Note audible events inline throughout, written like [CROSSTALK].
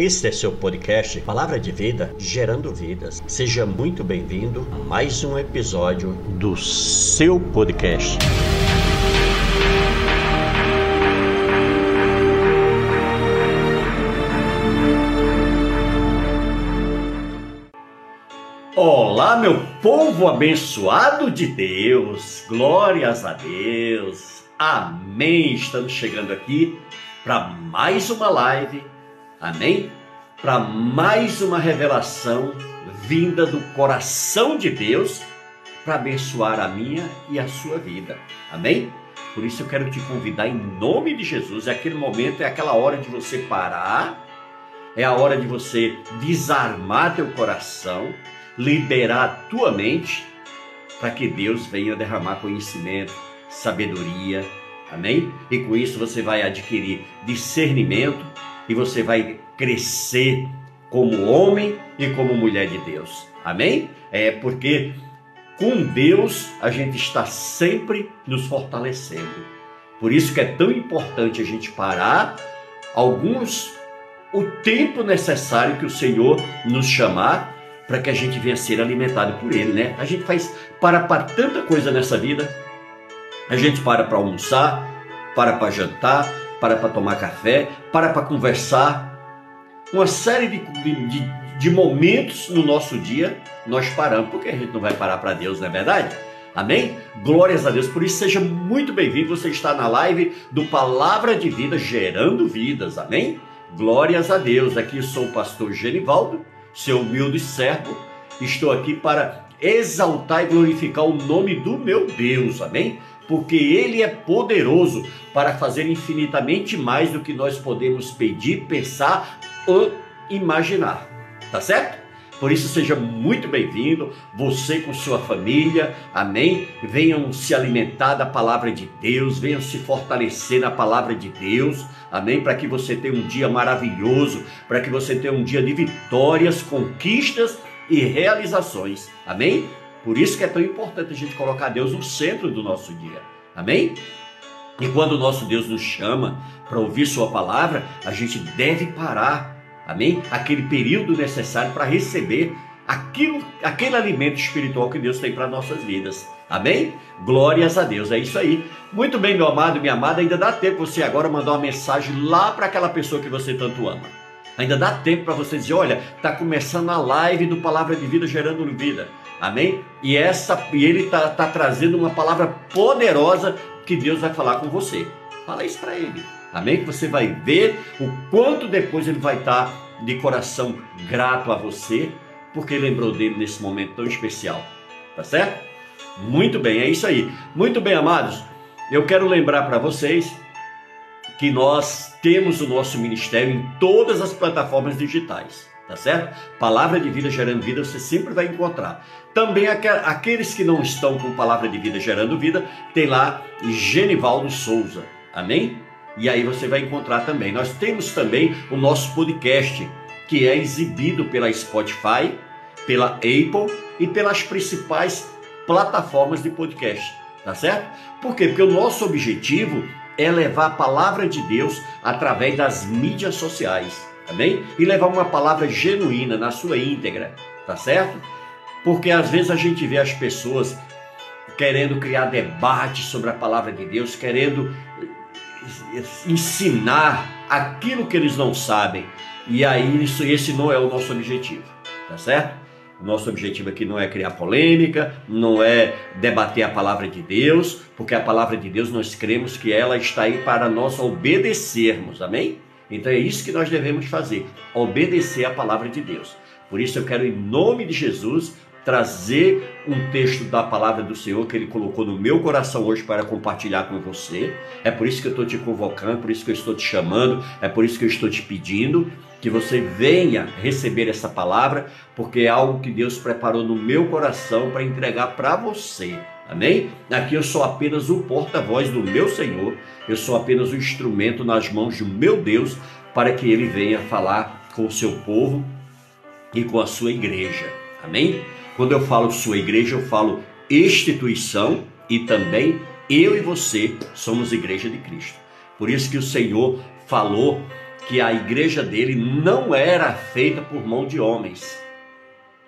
Este é seu podcast Palavra de Vida, gerando vidas. Seja muito bem-vindo a mais um episódio do seu podcast. Olá, meu povo abençoado de Deus, glórias a Deus, amém. Estamos chegando aqui para mais uma live Amém? Para mais uma revelação vinda do coração de Deus para abençoar a minha e a sua vida. Amém? Por isso eu quero te convidar em nome de Jesus. É aquele momento, é aquela hora de você parar, é a hora de você desarmar teu coração, liberar tua mente para que Deus venha derramar conhecimento, sabedoria. Amém? E com isso você vai adquirir discernimento e você vai crescer como homem e como mulher de Deus. Amém? É porque com Deus a gente está sempre nos fortalecendo. Por isso que é tão importante a gente parar alguns o tempo necessário que o Senhor nos chamar para que a gente venha ser alimentado por ele, né? A gente faz para para tanta coisa nessa vida. A gente para para almoçar, para para jantar, para para tomar café, para para conversar. Uma série de, de, de momentos no nosso dia nós paramos, porque a gente não vai parar para Deus, não é verdade? Amém? Glórias a Deus. Por isso, seja muito bem-vindo. Você está na live do Palavra de Vida, gerando vidas. Amém? Glórias a Deus. Aqui sou o pastor Genivaldo, seu humilde servo. Estou aqui para exaltar e glorificar o nome do meu Deus. Amém? Porque Ele é poderoso para fazer infinitamente mais do que nós podemos pedir, pensar ou imaginar. Tá certo? Por isso, seja muito bem-vindo, você com sua família, amém? Venham se alimentar da palavra de Deus, venham se fortalecer na palavra de Deus, amém? Para que você tenha um dia maravilhoso, para que você tenha um dia de vitórias, conquistas e realizações, amém? Por isso que é tão importante a gente colocar Deus no centro do nosso dia. Amém? E quando o nosso Deus nos chama para ouvir Sua palavra, a gente deve parar, amém? Aquele período necessário para receber aquilo, aquele alimento espiritual que Deus tem para nossas vidas. Amém? Glórias a Deus, é isso aí. Muito bem, meu amado minha amada, ainda dá tempo você agora mandar uma mensagem lá para aquela pessoa que você tanto ama. Ainda dá tempo para você dizer, olha, está começando a live do Palavra de Vida gerando vida. Amém? E essa e ele está tá trazendo uma palavra poderosa que Deus vai falar com você. Fala isso para ele. Amém? Que você vai ver o quanto depois ele vai estar tá de coração grato a você, porque lembrou dele nesse momento tão especial. Tá certo? Muito bem, é isso aí. Muito bem, amados. Eu quero lembrar para vocês que nós temos o nosso ministério em todas as plataformas digitais, tá certo? Palavra de vida gerando vida você sempre vai encontrar. Também aqueles que não estão com Palavra de Vida gerando vida, tem lá Genivaldo Souza, amém? E aí você vai encontrar também. Nós temos também o nosso podcast, que é exibido pela Spotify, pela Apple e pelas principais plataformas de podcast, tá certo? Por quê? Porque o nosso objetivo é levar a palavra de Deus através das mídias sociais, amém? E levar uma palavra genuína na sua íntegra, tá certo? Porque às vezes a gente vê as pessoas querendo criar debate sobre a palavra de Deus, querendo ensinar aquilo que eles não sabem. E aí isso, esse não é o nosso objetivo, tá certo? Nosso objetivo aqui não é criar polêmica, não é debater a palavra de Deus, porque a palavra de Deus nós cremos que ela está aí para nós obedecermos, amém? Então é isso que nós devemos fazer, obedecer a palavra de Deus. Por isso eu quero, em nome de Jesus, trazer um texto da palavra do Senhor que Ele colocou no meu coração hoje para compartilhar com você. É por isso que eu estou te convocando, por isso que eu estou te chamando, é por isso que eu estou te pedindo que você venha receber essa palavra, porque é algo que Deus preparou no meu coração para entregar para você. Amém? Aqui eu sou apenas o porta-voz do meu Senhor, eu sou apenas o instrumento nas mãos do meu Deus para que ele venha falar com o seu povo e com a sua igreja. Amém? Quando eu falo sua igreja, eu falo instituição e também eu e você somos igreja de Cristo. Por isso que o Senhor falou que a igreja dele não era feita por mão de homens.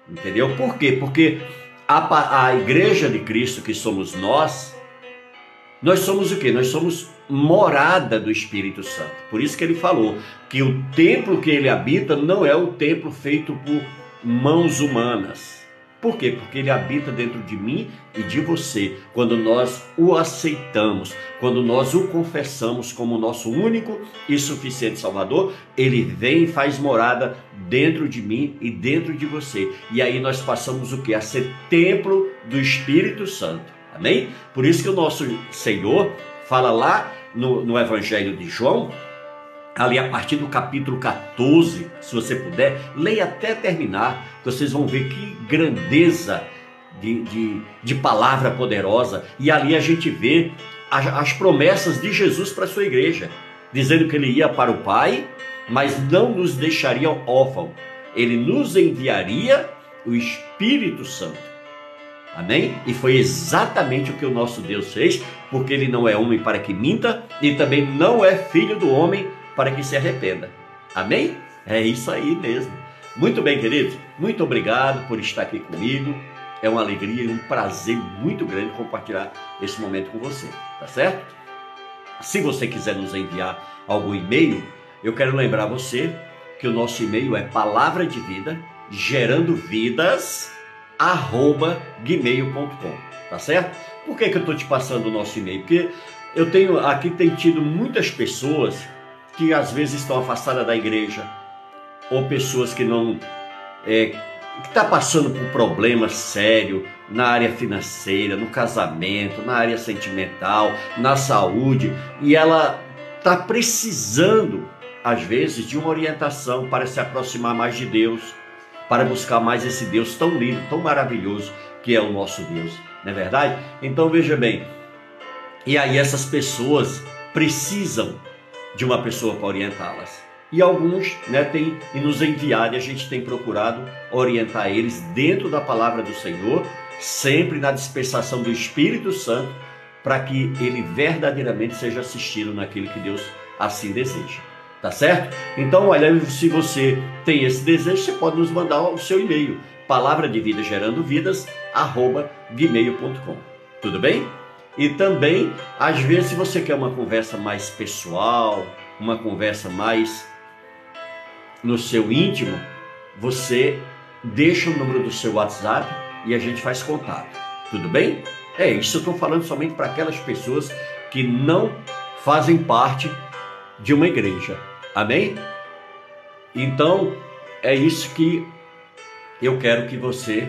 Entendeu? Por quê? Porque a, a igreja de Cristo, que somos nós, nós somos o quê? Nós somos morada do Espírito Santo. Por isso que ele falou que o templo que ele habita não é o templo feito por mãos humanas. Por quê? Porque ele habita dentro de mim e de você. Quando nós o aceitamos, quando nós o confessamos como nosso único e suficiente Salvador, ele vem e faz morada dentro de mim e dentro de você. E aí nós passamos o que? A ser templo do Espírito Santo. Amém? Por isso que o nosso Senhor fala lá no, no Evangelho de João, ali a partir do capítulo 14, se você puder, leia até terminar, vocês vão ver que grandeza de, de, de palavra poderosa. E ali a gente vê as, as promessas de Jesus para a sua igreja, dizendo que ele ia para o Pai, mas não nos deixaria órfão, ele nos enviaria o Espírito Santo. Amém? E foi exatamente o que o nosso Deus fez, porque ele não é homem para que minta e também não é filho do homem para que se arrependa. Amém? É isso aí mesmo. Muito bem, queridos. Muito obrigado por estar aqui comigo. É uma alegria e um prazer muito grande compartilhar esse momento com você, tá certo? Se você quiser nos enviar algum e-mail, eu quero lembrar você que o nosso e-mail é palavra de vida gerando vidas gmail.com, tá certo? Por que, que eu estou te passando o nosso e-mail? Porque eu tenho aqui tem tido muitas pessoas que às vezes estão afastadas da igreja, ou pessoas que não é, que está passando por problemas sérios na área financeira, no casamento, na área sentimental, na saúde, e ela está precisando, às vezes, de uma orientação para se aproximar mais de Deus, para buscar mais esse Deus tão lindo, tão maravilhoso que é o nosso Deus, não é verdade? Então veja bem, e aí essas pessoas precisam de uma pessoa para orientá-las. E alguns né, têm e nos enviado e a gente tem procurado orientar eles dentro da palavra do Senhor, sempre na dispensação do Espírito Santo, para que ele verdadeiramente seja assistido naquilo que Deus assim deseja. Tá certo? Então, olha, se você tem esse desejo, você pode nos mandar o seu e-mail, palavra de vida gerando vidas, arroba gmail.com. Tudo bem? E também, às vezes, se você quer uma conversa mais pessoal, uma conversa mais no seu íntimo, você deixa o número do seu WhatsApp e a gente faz contato. Tudo bem? É isso, eu estou falando somente para aquelas pessoas que não fazem parte de uma igreja. Amém? Então, é isso que eu quero que você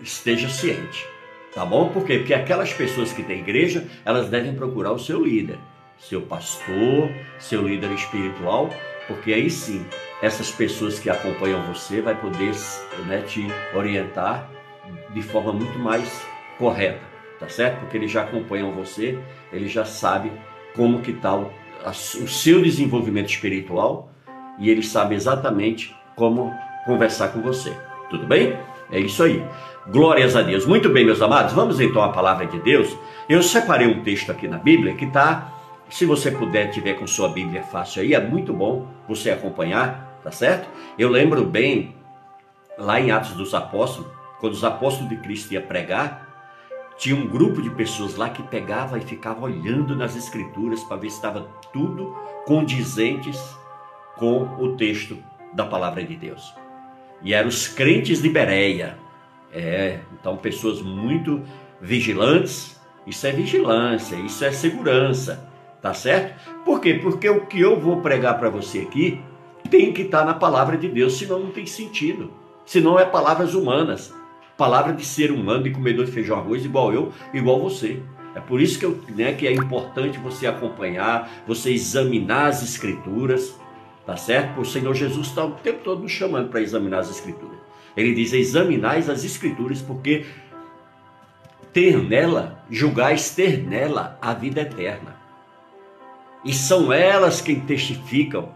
esteja ciente. Tá bom? Por quê? Porque aquelas pessoas que têm igreja, elas devem procurar o seu líder, seu pastor, seu líder espiritual, porque aí sim, essas pessoas que acompanham você vai poder né, te orientar de forma muito mais correta, tá certo? Porque eles já acompanham você, eles já sabem como que está o, o seu desenvolvimento espiritual e eles sabem exatamente como conversar com você. Tudo bem? É isso aí. Glórias a Deus. Muito bem, meus amados, vamos então à palavra de Deus. Eu separei um texto aqui na Bíblia que está, se você puder, tiver com sua Bíblia fácil aí, é muito bom você acompanhar, tá certo? Eu lembro bem, lá em Atos dos Apóstolos, quando os apóstolos de Cristo iam pregar, tinha um grupo de pessoas lá que pegava e ficava olhando nas escrituras para ver se estava tudo condizentes com o texto da palavra de Deus. E eram os crentes de Bereia, é, então pessoas muito vigilantes, isso é vigilância, isso é segurança, tá certo? Por quê? Porque o que eu vou pregar para você aqui tem que estar tá na palavra de Deus, senão não tem sentido. Senão é palavras humanas, palavra de ser humano, de comedor de feijão arroz, igual eu, igual você. É por isso que, eu, né, que é importante você acompanhar, você examinar as escrituras, tá certo? O Senhor Jesus está o tempo todo nos chamando para examinar as escrituras. Ele diz: examinais as escrituras, porque ter nela, julgais ter nela a vida eterna. E são elas quem testificam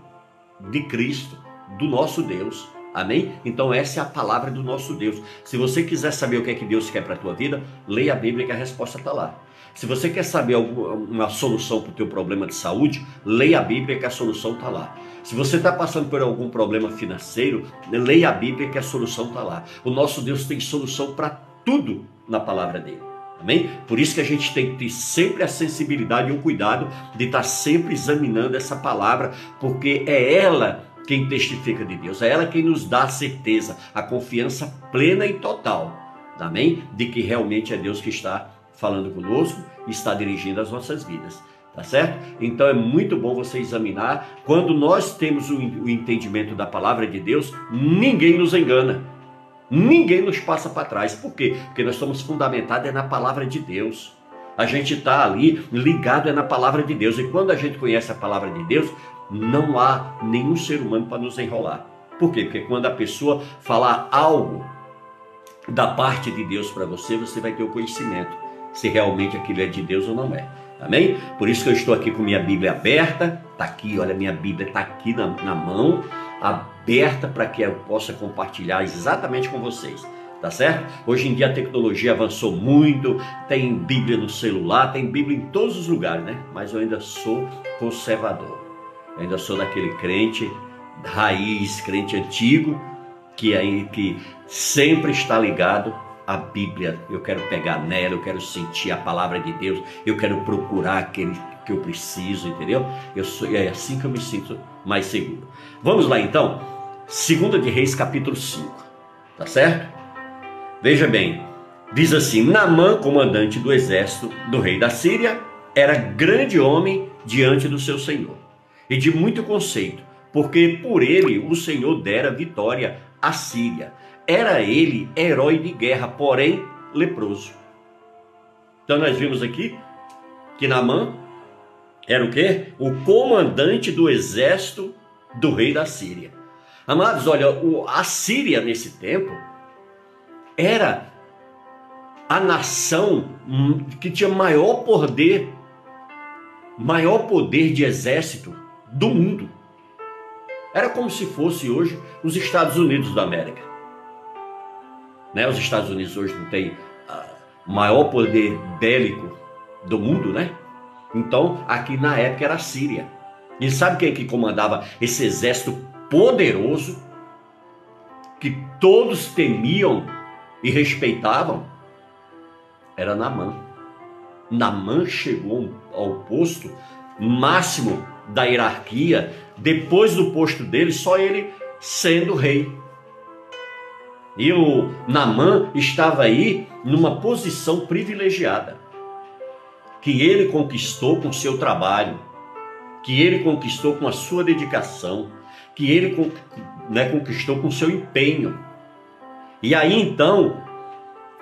de Cristo, do nosso Deus. Amém? Então essa é a palavra do nosso Deus. Se você quiser saber o que é que Deus quer para a tua vida, leia a Bíblia que a resposta está lá. Se você quer saber uma solução para o teu problema de saúde, leia a Bíblia que a solução está lá. Se você está passando por algum problema financeiro, leia a Bíblia que a solução está lá. O nosso Deus tem solução para tudo na palavra dele. Amém? Por isso que a gente tem que ter sempre a sensibilidade e o cuidado de estar tá sempre examinando essa palavra, porque é ela quem testifica de Deus, é ela quem nos dá a certeza, a confiança plena e total, amém? De que realmente é Deus que está falando conosco e está dirigindo as nossas vidas. Tá certo? Então é muito bom você examinar. Quando nós temos o entendimento da palavra de Deus, ninguém nos engana. Ninguém nos passa para trás. Por quê? Porque nós estamos fundamentados é na palavra de Deus. A gente está ali ligado é na palavra de Deus. E quando a gente conhece a palavra de Deus, não há nenhum ser humano para nos enrolar. Por quê? Porque quando a pessoa falar algo da parte de Deus para você, você vai ter o conhecimento se realmente aquilo é de Deus ou não é. Amém? Por isso que eu estou aqui com minha Bíblia aberta. Está aqui, olha, minha Bíblia está aqui na, na mão, aberta para que eu possa compartilhar exatamente com vocês. Tá certo? Hoje em dia a tecnologia avançou muito, tem Bíblia no celular, tem Bíblia em todos os lugares, né? Mas eu ainda sou conservador. Eu ainda sou daquele crente raiz, crente antigo, que aí que sempre está ligado à Bíblia. Eu quero pegar nela, eu quero sentir a palavra de Deus, eu quero procurar aquele que eu preciso, entendeu? Eu sou, é assim que eu me sinto mais seguro. Vamos lá então, Segunda de Reis capítulo 5. Tá certo? Veja bem, diz assim: Namã, comandante do exército do rei da Síria, era grande homem diante do seu senhor e de muito conceito, porque por ele o Senhor dera vitória à Síria. Era ele herói de guerra, porém leproso. Então nós vimos aqui que Naamã era o quê? O comandante do exército do rei da Síria. Amados, olha, a Síria nesse tempo era a nação que tinha maior poder, maior poder de exército do mundo. Era como se fosse hoje os Estados Unidos da América. Né? Os Estados Unidos hoje não ah, o maior poder bélico do mundo, né? Então, aqui na época era a Síria. E sabe quem que comandava esse exército poderoso que todos temiam e respeitavam? Era Namã. Namã chegou ao posto máximo da hierarquia, depois do posto dele, só ele sendo rei. E o Namã estava aí numa posição privilegiada, que ele conquistou com seu trabalho, que ele conquistou com a sua dedicação, que ele né, conquistou com seu empenho. E aí então,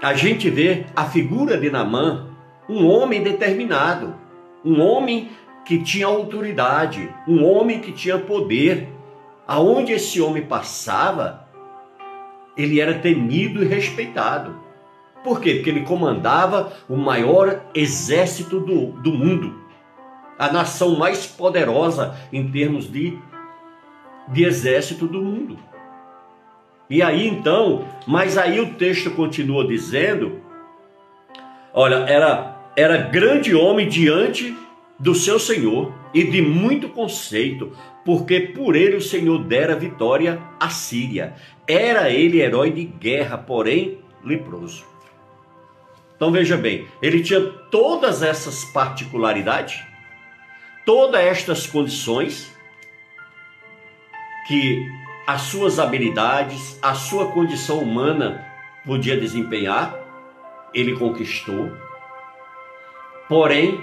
a gente vê a figura de Namã, um homem determinado, um homem que tinha autoridade, um homem que tinha poder. Aonde esse homem passava, ele era temido e respeitado. Por quê? Porque ele comandava o maior exército do, do mundo, a nação mais poderosa em termos de, de exército do mundo. E aí então, mas aí o texto continua dizendo: olha, era, era grande homem diante do seu Senhor e de muito conceito, porque por ele o Senhor dera vitória à Síria. Era ele herói de guerra, porém leproso. Então veja bem, ele tinha todas essas particularidades, todas estas condições que as suas habilidades, a sua condição humana podia desempenhar, ele conquistou. Porém,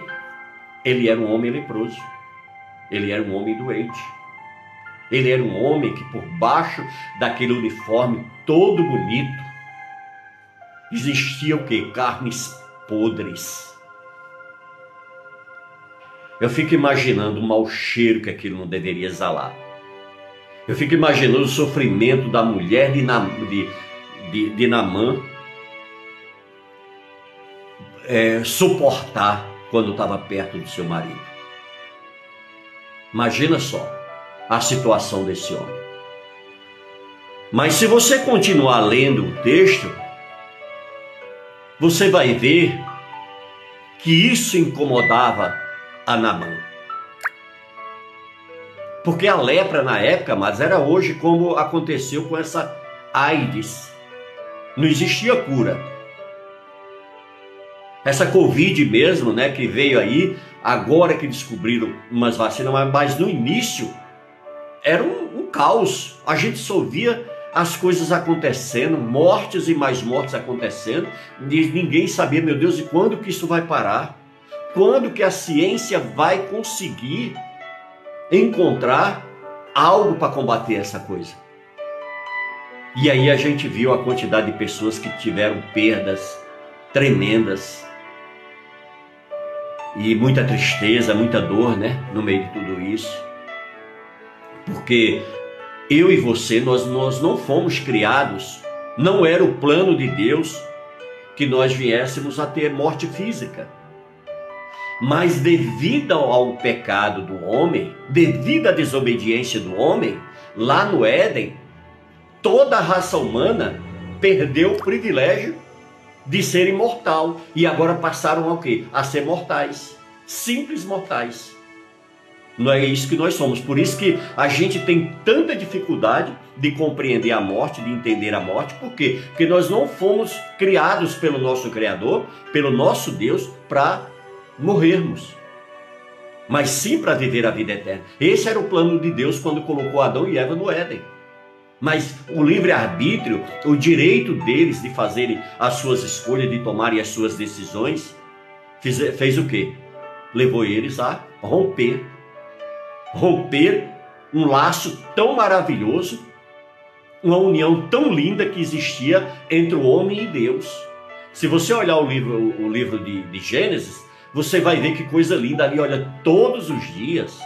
ele era um homem leproso. Ele era um homem doente. Ele era um homem que por baixo daquele uniforme todo bonito existia o que? Carnes podres. Eu fico imaginando o mau cheiro que aquilo não deveria exalar. Eu fico imaginando o sofrimento da mulher de, Nam, de, de, de Namã é, suportar quando estava perto do seu marido. Imagina só a situação desse homem. Mas se você continuar lendo o texto, você vai ver que isso incomodava a Namã. Porque a lepra na época, mas era hoje como aconteceu com essa AIDS. Não existia cura. Essa Covid mesmo, né, que veio aí, agora que descobriram umas vacinas, mas no início era um, um caos. A gente só via as coisas acontecendo, mortes e mais mortes acontecendo, e ninguém sabia, meu Deus, e quando que isso vai parar? Quando que a ciência vai conseguir encontrar algo para combater essa coisa. E aí a gente viu a quantidade de pessoas que tiveram perdas tremendas e muita tristeza, muita dor, né, no meio de tudo isso. Porque eu e você, nós, nós não fomos criados, não era o plano de Deus que nós viéssemos a ter morte física. Mas devido ao pecado do homem, devido à desobediência do homem, lá no Éden, toda a raça humana perdeu o privilégio de ser imortal e agora passaram ao quê? A ser mortais, simples mortais. Não é isso que nós somos. Por isso que a gente tem tanta dificuldade de compreender a morte, de entender a morte. Por quê? Porque nós não fomos criados pelo nosso Criador, pelo nosso Deus, para morrermos, mas sim para viver a vida eterna. Esse era o plano de Deus quando colocou Adão e Eva no Éden. Mas o livre-arbítrio, o direito deles de fazerem as suas escolhas, de tomarem as suas decisões, fez, fez o quê? Levou eles a romper. Romper um laço tão maravilhoso, uma união tão linda que existia entre o homem e Deus. Se você olhar o livro, o livro de, de Gênesis, você vai ver que coisa linda ali, olha, todos os dias.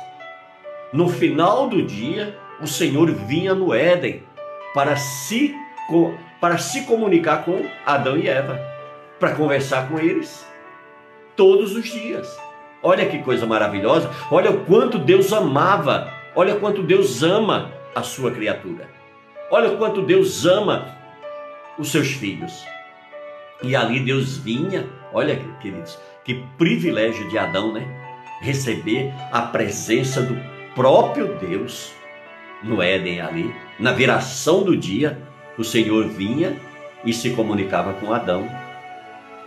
No final do dia, o Senhor vinha no Éden para se, para se comunicar com Adão e Eva, para conversar com eles todos os dias. Olha que coisa maravilhosa, olha o quanto Deus amava, olha quanto Deus ama a sua criatura, olha o quanto Deus ama os seus filhos. E ali Deus vinha, olha queridos, que privilégio de Adão, né? Receber a presença do próprio Deus no Éden ali, na viração do dia, o Senhor vinha e se comunicava com Adão.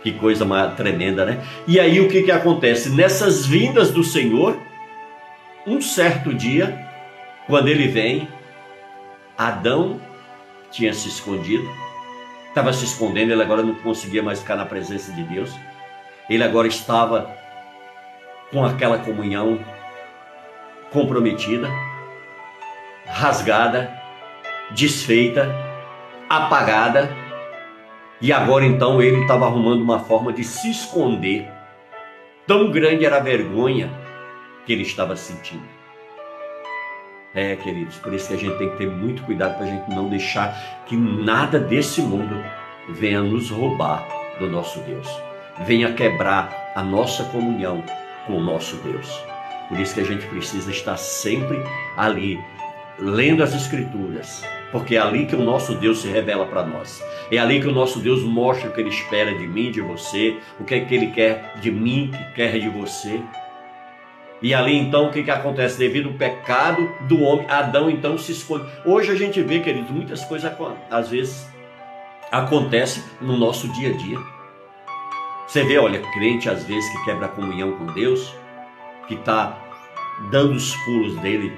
Que coisa tremenda, né? E aí o que que acontece? Nessas vindas do Senhor, um certo dia, quando ele vem, Adão tinha se escondido, estava se escondendo, ele agora não conseguia mais ficar na presença de Deus. Ele agora estava com aquela comunhão comprometida, rasgada, desfeita, apagada, e agora então ele estava arrumando uma forma de se esconder. Tão grande era a vergonha que ele estava sentindo. É, queridos, por isso que a gente tem que ter muito cuidado para a gente não deixar que nada desse mundo venha nos roubar do nosso Deus venha quebrar a nossa comunhão com o nosso Deus. Por isso que a gente precisa estar sempre ali, lendo as Escrituras, porque é ali que o nosso Deus se revela para nós. É ali que o nosso Deus mostra o que Ele espera de mim, de você, o que é que Ele quer de mim, que quer de você. E ali então o que, que acontece? Devido ao pecado do homem, Adão então se esconde. Hoje a gente vê, queridos, muitas coisas às vezes acontecem no nosso dia a dia. Você vê, olha, crente às vezes que quebra a comunhão com Deus, que está dando os pulos dele,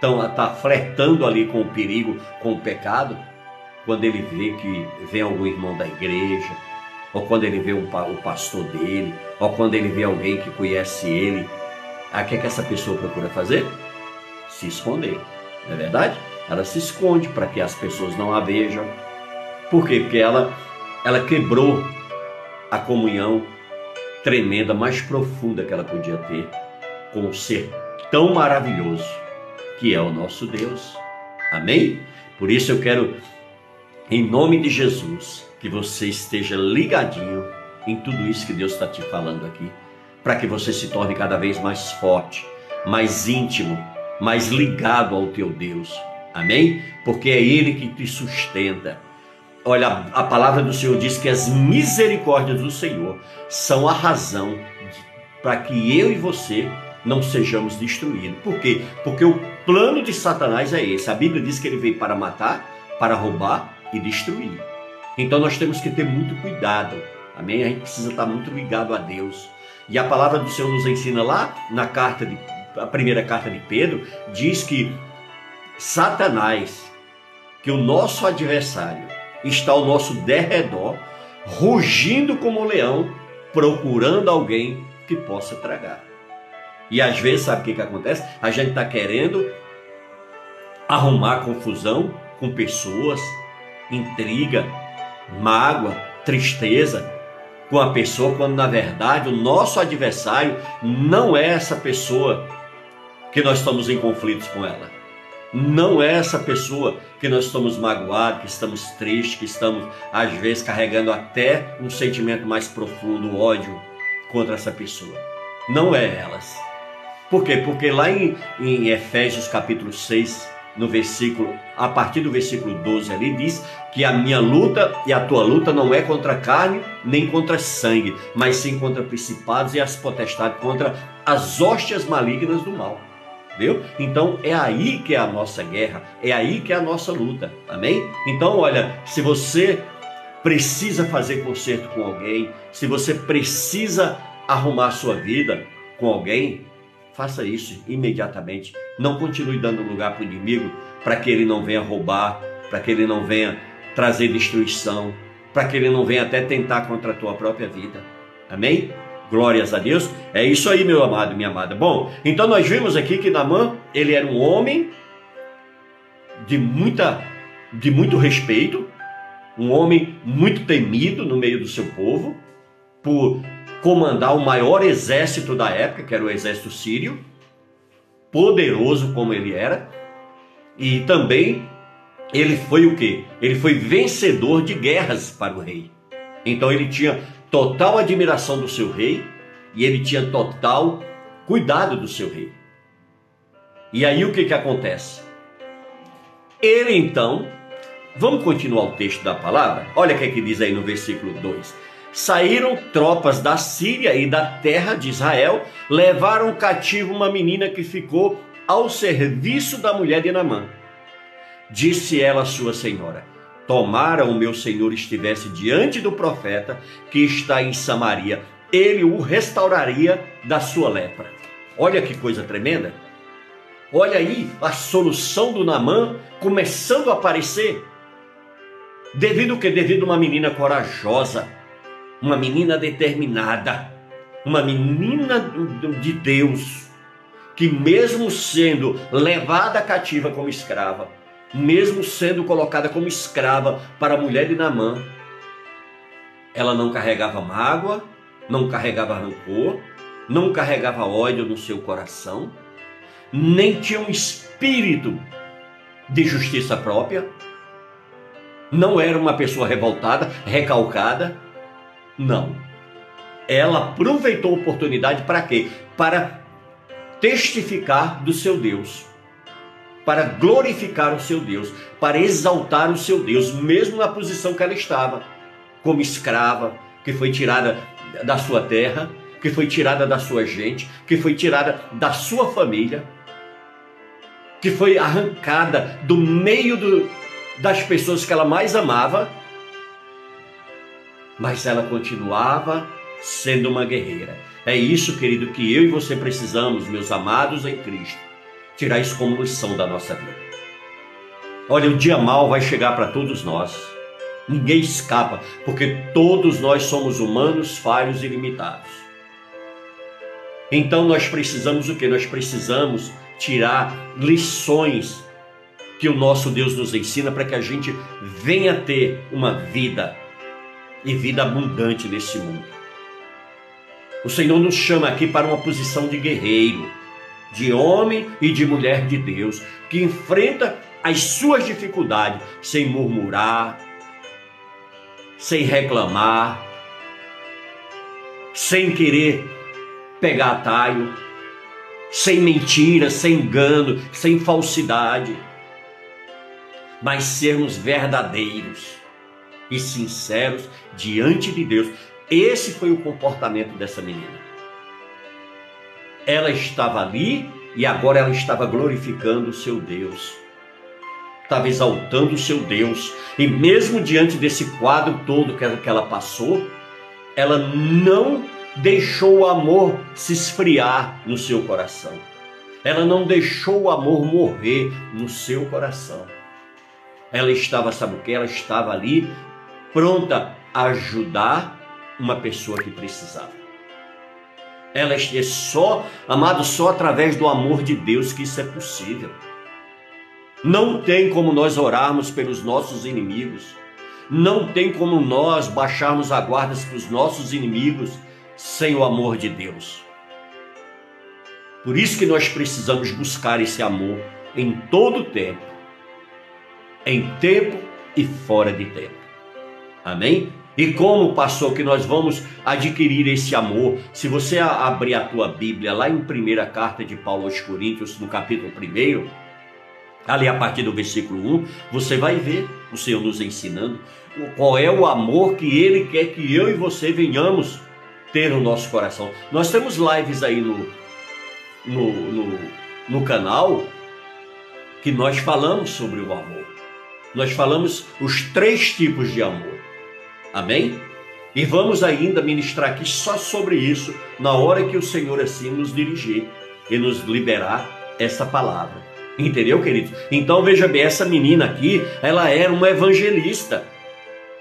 está flertando ali com o perigo, com o pecado, quando ele vê que vem algum irmão da igreja, ou quando ele vê o, pastor dele, ou quando ele vê alguém que conhece ele, o que é que essa pessoa procura fazer? Se esconder, não é verdade? Ela se esconde para que as pessoas não a vejam. Por quê? Porque ela, ela quebrou a comunhão tremenda, mais profunda que ela podia ter com o ser tão maravilhoso que é o nosso Deus. Amém? Por isso eu quero, em nome de Jesus, que você esteja ligadinho em tudo isso que Deus está te falando aqui, para que você se torne cada vez mais forte, mais íntimo, mais ligado ao teu Deus. Amém? Porque é Ele que te sustenta. Olha, a palavra do Senhor diz que as misericórdias do Senhor são a razão para que eu e você não sejamos destruídos. Por quê? Porque o plano de Satanás é esse. A Bíblia diz que ele veio para matar, para roubar e destruir. Então nós temos que ter muito cuidado. Amém? A gente precisa estar muito ligado a Deus. E a palavra do Senhor nos ensina lá na carta de a primeira carta de Pedro diz que Satanás, que o nosso adversário, está ao nosso derredor, rugindo como um leão, procurando alguém que possa tragar. E às vezes, sabe o que, que acontece? A gente está querendo arrumar confusão com pessoas, intriga, mágoa, tristeza com a pessoa, quando na verdade o nosso adversário não é essa pessoa que nós estamos em conflitos com ela. Não é essa pessoa que nós estamos magoados, que estamos tristes, que estamos às vezes carregando até um sentimento mais profundo, ódio contra essa pessoa. Não é elas. Por quê? Porque lá em, em Efésios capítulo 6, no versículo, a partir do versículo 12 ali, diz que a minha luta e a tua luta não é contra carne nem contra sangue, mas sim contra principados e as potestades, contra as hóstias malignas do mal. Viu? Então é aí que é a nossa guerra, é aí que é a nossa luta. Amém? Então, olha, se você precisa fazer conserto com alguém, se você precisa arrumar sua vida com alguém, faça isso imediatamente. Não continue dando lugar para o inimigo para que ele não venha roubar, para que ele não venha trazer destruição, para que ele não venha até tentar contra a tua própria vida. Amém? Glórias a Deus. É isso aí, meu amado, minha amada. Bom, então nós vimos aqui que Namã, ele era um homem de muita de muito respeito, um homem muito temido no meio do seu povo, por comandar o maior exército da época, que era o exército sírio, poderoso como ele era, e também ele foi o que? Ele foi vencedor de guerras para o rei. Então ele tinha total admiração do seu rei e ele tinha total cuidado do seu rei. E aí o que, que acontece? Ele então, vamos continuar o texto da palavra? Olha o que, é que diz aí no versículo 2: Saíram tropas da Síria e da terra de Israel, levaram cativo uma menina que ficou ao serviço da mulher de Namã. Disse ela à sua senhora: tomara o meu senhor estivesse diante do profeta que está em Samaria, ele o restauraria da sua lepra. Olha que coisa tremenda. Olha aí a solução do Namã começando a aparecer. Devido que devido a uma menina corajosa, uma menina determinada, uma menina de Deus, que mesmo sendo levada cativa como escrava, mesmo sendo colocada como escrava para a mulher de Namã, ela não carregava mágoa, não carregava rancor, não carregava ódio no seu coração, nem tinha um espírito de justiça própria, não era uma pessoa revoltada, recalcada, não. Ela aproveitou a oportunidade para quê? Para testificar do seu Deus para glorificar o seu Deus, para exaltar o seu Deus, mesmo na posição que ela estava, como escrava, que foi tirada da sua terra, que foi tirada da sua gente, que foi tirada da sua família, que foi arrancada do meio do, das pessoas que ela mais amava, mas ela continuava sendo uma guerreira. É isso, querido, que eu e você precisamos, meus amados em Cristo tirar isso como lição da nossa vida. Olha, o dia mal vai chegar para todos nós. Ninguém escapa, porque todos nós somos humanos, falhos e limitados. Então nós precisamos o que? Nós precisamos tirar lições que o nosso Deus nos ensina para que a gente venha ter uma vida e vida abundante nesse mundo. O Senhor nos chama aqui para uma posição de guerreiro de homem e de mulher de Deus, que enfrenta as suas dificuldades sem murmurar, sem reclamar, sem querer pegar atalho, sem mentira, sem engano, sem falsidade. mas sermos verdadeiros e sinceros diante de Deus. Esse foi o comportamento dessa menina. Ela estava ali e agora ela estava glorificando o seu Deus. Estava exaltando o seu Deus. E mesmo diante desse quadro todo que ela passou, ela não deixou o amor se esfriar no seu coração. Ela não deixou o amor morrer no seu coração. Ela estava, sabe o que? Ela estava ali pronta a ajudar uma pessoa que precisava. Ela é só, amado, só através do amor de Deus que isso é possível. Não tem como nós orarmos pelos nossos inimigos. Não tem como nós baixarmos a guarda para os nossos inimigos sem o amor de Deus. Por isso que nós precisamos buscar esse amor em todo tempo, em tempo e fora de tempo. Amém? E como, pastor, que nós vamos adquirir esse amor? Se você abrir a tua Bíblia lá em primeira carta de Paulo aos Coríntios, no capítulo 1, ali a partir do versículo 1, você vai ver o Senhor nos ensinando qual é o amor que Ele quer que eu e você venhamos ter no nosso coração. Nós temos lives aí no, no, no, no canal que nós falamos sobre o amor. Nós falamos os três tipos de amor. Amém? E vamos ainda ministrar aqui só sobre isso na hora que o Senhor assim nos dirigir e nos liberar essa palavra. Entendeu, querido? Então veja bem, essa menina aqui, ela era uma evangelista.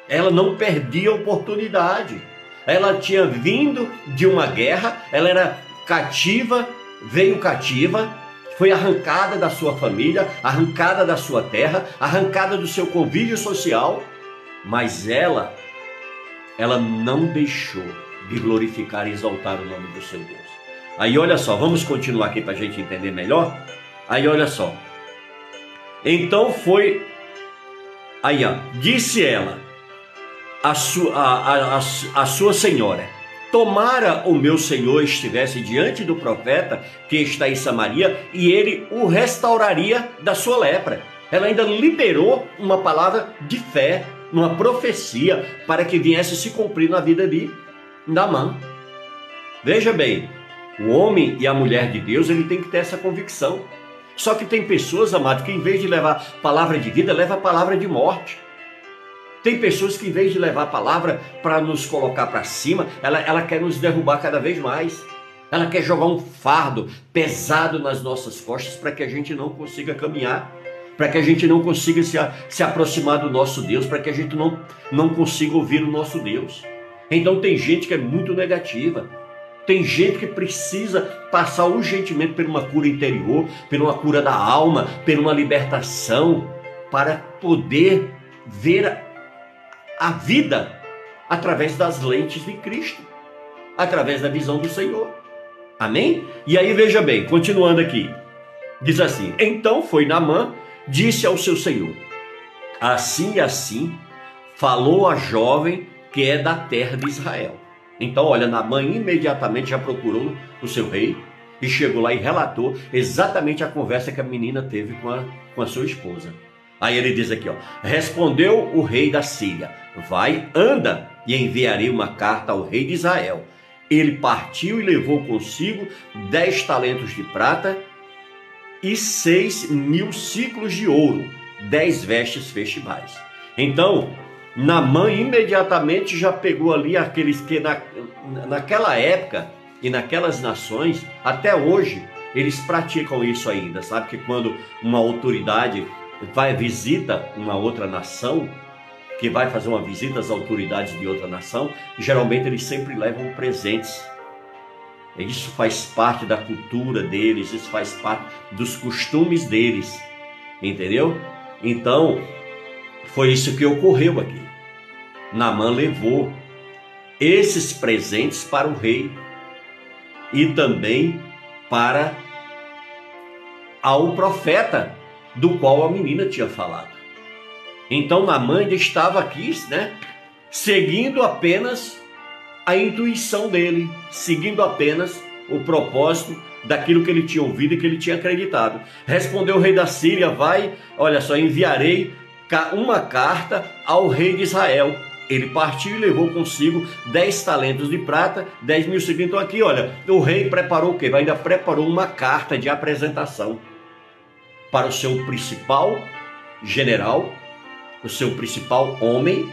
Ela não perdia oportunidade. Ela tinha vindo de uma guerra, ela era cativa, veio cativa, foi arrancada da sua família, arrancada da sua terra, arrancada do seu convívio social, mas ela ela não deixou de glorificar e exaltar o nome do seu Deus. Aí olha só, vamos continuar aqui para a gente entender melhor. Aí olha só. Então foi. Aí ó, disse ela, a sua, a, a, a sua senhora: Tomara o meu senhor estivesse diante do profeta que está em Samaria e ele o restauraria da sua lepra. Ela ainda liberou uma palavra de fé numa profecia para que viesse se cumprir na vida de Namã. Veja bem, o homem e a mulher de Deus, ele tem que ter essa convicção. Só que tem pessoas, amado, que em vez de levar palavra de vida, leva palavra de morte. Tem pessoas que em vez de levar a palavra para nos colocar para cima, ela, ela quer nos derrubar cada vez mais. Ela quer jogar um fardo pesado nas nossas costas para que a gente não consiga caminhar para que a gente não consiga se, se aproximar do nosso Deus, para que a gente não, não consiga ouvir o nosso Deus. Então tem gente que é muito negativa, tem gente que precisa passar urgentemente por uma cura interior, por uma cura da alma, por uma libertação, para poder ver a vida através das lentes de Cristo, através da visão do Senhor. Amém? E aí veja bem, continuando aqui, diz assim: Então foi Naamã disse ao seu senhor: Assim e assim falou a jovem que é da terra de Israel. Então, olha, Naamã imediatamente já procurou o seu rei e chegou lá e relatou exatamente a conversa que a menina teve com a, com a sua esposa. Aí ele diz aqui, ó: Respondeu o rei da Síria: Vai, anda, e enviarei uma carta ao rei de Israel. Ele partiu e levou consigo dez talentos de prata e seis mil ciclos de ouro, dez vestes festivais. Então, Namã imediatamente já pegou ali aqueles que na, naquela época e naquelas nações, até hoje, eles praticam isso ainda, sabe? Que quando uma autoridade vai visita uma outra nação, que vai fazer uma visita às autoridades de outra nação, geralmente eles sempre levam presentes isso faz parte da cultura deles, isso faz parte dos costumes deles. Entendeu? Então, foi isso que ocorreu aqui. Namã levou esses presentes para o rei e também para ao profeta do qual a menina tinha falado. Então Namã estava aqui, né, seguindo apenas a intuição dele, seguindo apenas o propósito daquilo que ele tinha ouvido e que ele tinha acreditado. Respondeu o rei da Síria: Vai, olha só, enviarei uma carta ao rei de Israel. Ele partiu e levou consigo 10 talentos de prata, 10 mil ciclos. Então aqui, olha, o rei preparou o quê? Ainda preparou uma carta de apresentação para o seu principal general, o seu principal homem,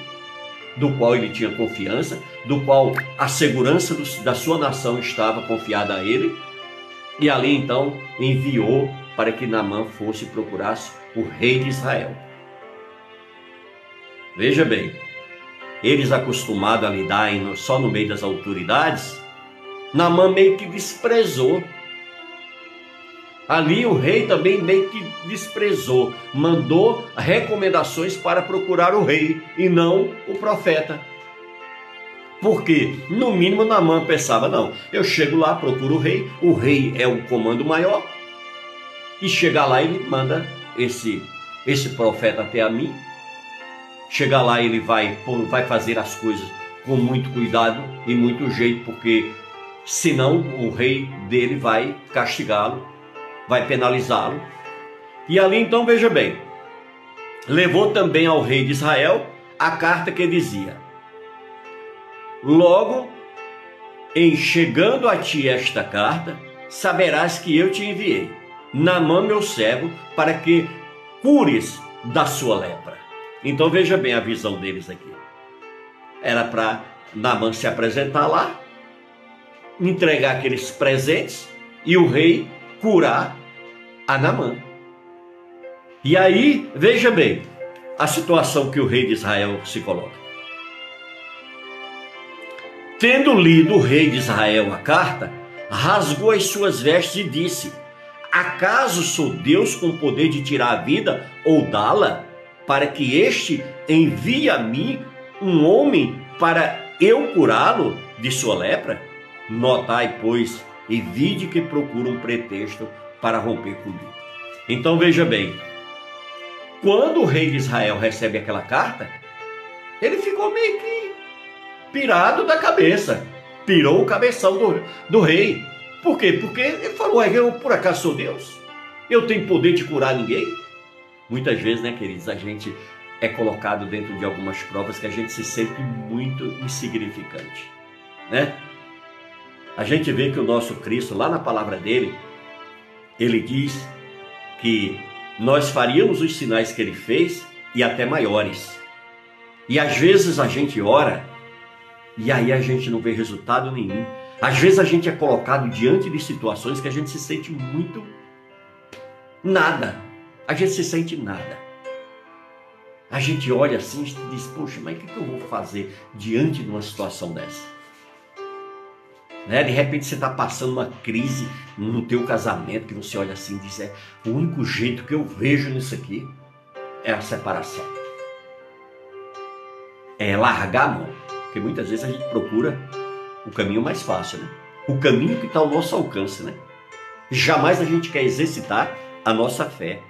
do qual ele tinha confiança, do qual a segurança do, da sua nação estava confiada a ele. E ali então enviou para que Namã fosse procurar o rei de Israel. Veja bem, eles acostumados a lidar só no meio das autoridades, Namã meio que desprezou Ali o rei também meio que desprezou, mandou recomendações para procurar o rei e não o profeta. Porque, no mínimo, Namã pensava: não, eu chego lá, procuro o rei, o rei é o comando maior, e chegar lá ele manda esse, esse profeta até a mim. Chegar lá ele vai, vai fazer as coisas com muito cuidado e muito jeito, porque senão o rei dele vai castigá-lo vai penalizá-lo. E ali então veja bem, levou também ao rei de Israel a carta que dizia: Logo, em chegando a ti esta carta, saberás que eu te enviei, Namã meu servo, para que cures da sua lepra. Então veja bem a visão deles aqui. Era para Namã se apresentar lá, entregar aqueles presentes e o rei curar a Namã. E aí, veja bem, a situação que o rei de Israel se coloca. Tendo lido o rei de Israel a carta, rasgou as suas vestes e disse: Acaso sou Deus com poder de tirar a vida ou dá-la, para que este envie a mim um homem para eu curá-lo de sua lepra? Notai, pois, e vide que procura um pretexto para romper comigo. Então veja bem, quando o rei de Israel recebe aquela carta, ele ficou meio que pirado da cabeça, pirou o cabeção do, do rei. Por quê? Porque ele falou: eu por acaso sou Deus? Eu tenho poder de curar ninguém? Muitas vezes, né, queridos, a gente é colocado dentro de algumas provas que a gente se sente muito insignificante, né? A gente vê que o nosso Cristo, lá na palavra dele, ele diz que nós faríamos os sinais que ele fez e até maiores. E às vezes a gente ora e aí a gente não vê resultado nenhum. Às vezes a gente é colocado diante de situações que a gente se sente muito nada. A gente se sente nada. A gente olha assim e diz: Poxa, mas o que eu vou fazer diante de uma situação dessa? Né? De repente você está passando uma crise no teu casamento que você olha assim e diz, é, o único jeito que eu vejo nisso aqui é a separação. É largar a mão. Porque muitas vezes a gente procura o caminho mais fácil, né? O caminho que está ao nosso alcance, né? Jamais a gente quer exercitar a nossa fé,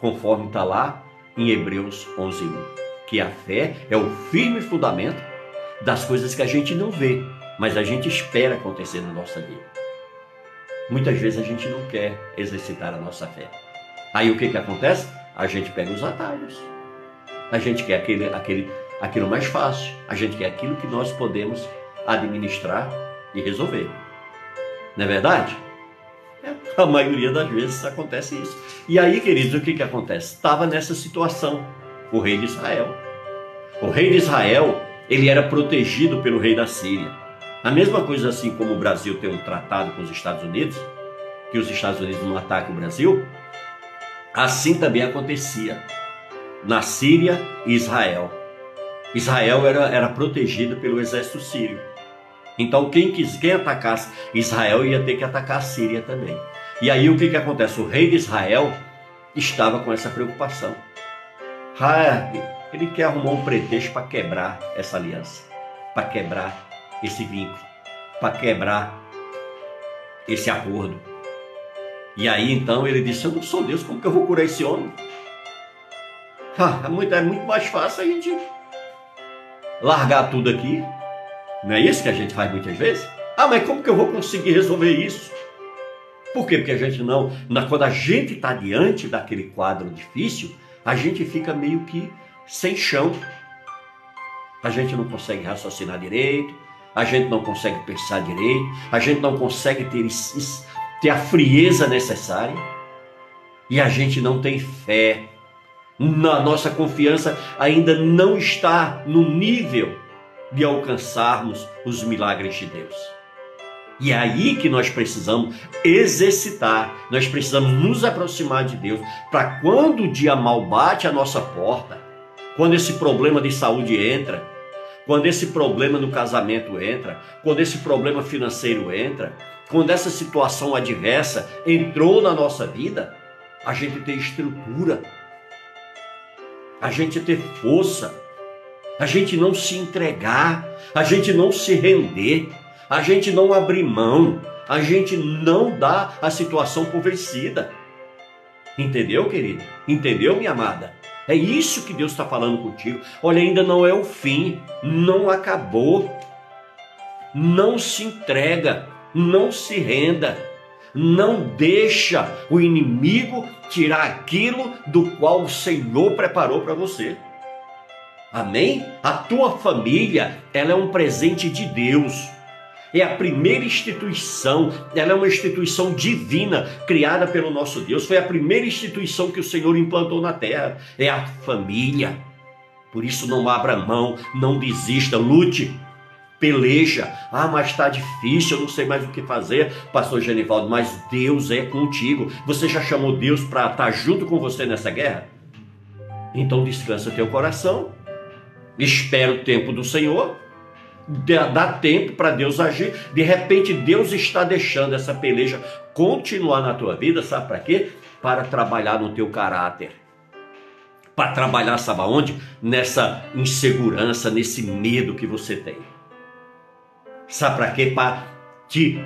conforme está lá em Hebreus 11:1, que a fé é o firme fundamento das coisas que a gente não vê, mas a gente espera acontecer na nossa vida. Muitas vezes a gente não quer exercitar a nossa fé. Aí o que, que acontece? A gente pega os atalhos. A gente quer aquele, aquele, aquilo mais fácil. A gente quer aquilo que nós podemos administrar e resolver. Não é verdade? É, a maioria das vezes acontece isso. E aí, queridos, o que, que acontece? Estava nessa situação o rei de Israel. O rei de Israel, ele era protegido pelo rei da Síria. A mesma coisa assim como o Brasil tem um tratado com os Estados Unidos, que os Estados Unidos não atacam o Brasil, assim também acontecia na Síria e Israel. Israel era, era protegido pelo exército sírio. Então quem quis, quem atacasse Israel ia ter que atacar a Síria também. E aí o que, que acontece? O rei de Israel estava com essa preocupação. Ah, ele quer arrumar um pretexto para quebrar essa aliança, para quebrar esse vínculo, para quebrar esse acordo. E aí então ele disse: Eu não sou Deus, como que eu vou curar esse homem? É, muito, é muito mais fácil a gente largar tudo aqui. Não é isso que a gente faz muitas vezes? Ah, mas como que eu vou conseguir resolver isso? Por quê? Porque a gente não, quando a gente está diante daquele quadro difícil, a gente fica meio que sem chão. A gente não consegue raciocinar direito, a gente não consegue pensar direito, a gente não consegue ter, ter a frieza necessária e a gente não tem fé. A nossa confiança ainda não está no nível de alcançarmos os milagres de Deus. E é aí que nós precisamos exercitar, nós precisamos nos aproximar de Deus, para quando o dia mal bate a nossa porta, quando esse problema de saúde entra, quando esse problema no casamento entra, quando esse problema financeiro entra, quando essa situação adversa entrou na nossa vida, a gente ter estrutura, a gente ter força, a gente não se entregar, a gente não se render, a gente não abrir mão, a gente não dá a situação por vencida. Entendeu, querido? Entendeu, minha amada? É isso que Deus está falando contigo. Olha, ainda não é o fim, não acabou. Não se entrega, não se renda, não deixa o inimigo tirar aquilo do qual o Senhor preparou para você. Amém? A tua família, ela é um presente de Deus. É a primeira instituição, ela é uma instituição divina criada pelo nosso Deus. Foi a primeira instituição que o Senhor implantou na terra. É a família. Por isso não abra mão, não desista, lute, peleja. Ah, mas está difícil, eu não sei mais o que fazer, pastor Genivaldo, mas Deus é contigo. Você já chamou Deus para estar tá junto com você nessa guerra? Então descansa teu coração espera o tempo do Senhor, dá tempo para Deus agir. De repente, Deus está deixando essa peleja continuar na tua vida, sabe para quê? Para trabalhar no teu caráter. Para trabalhar, sabe aonde? Nessa insegurança, nesse medo que você tem. Sabe para quê? Para te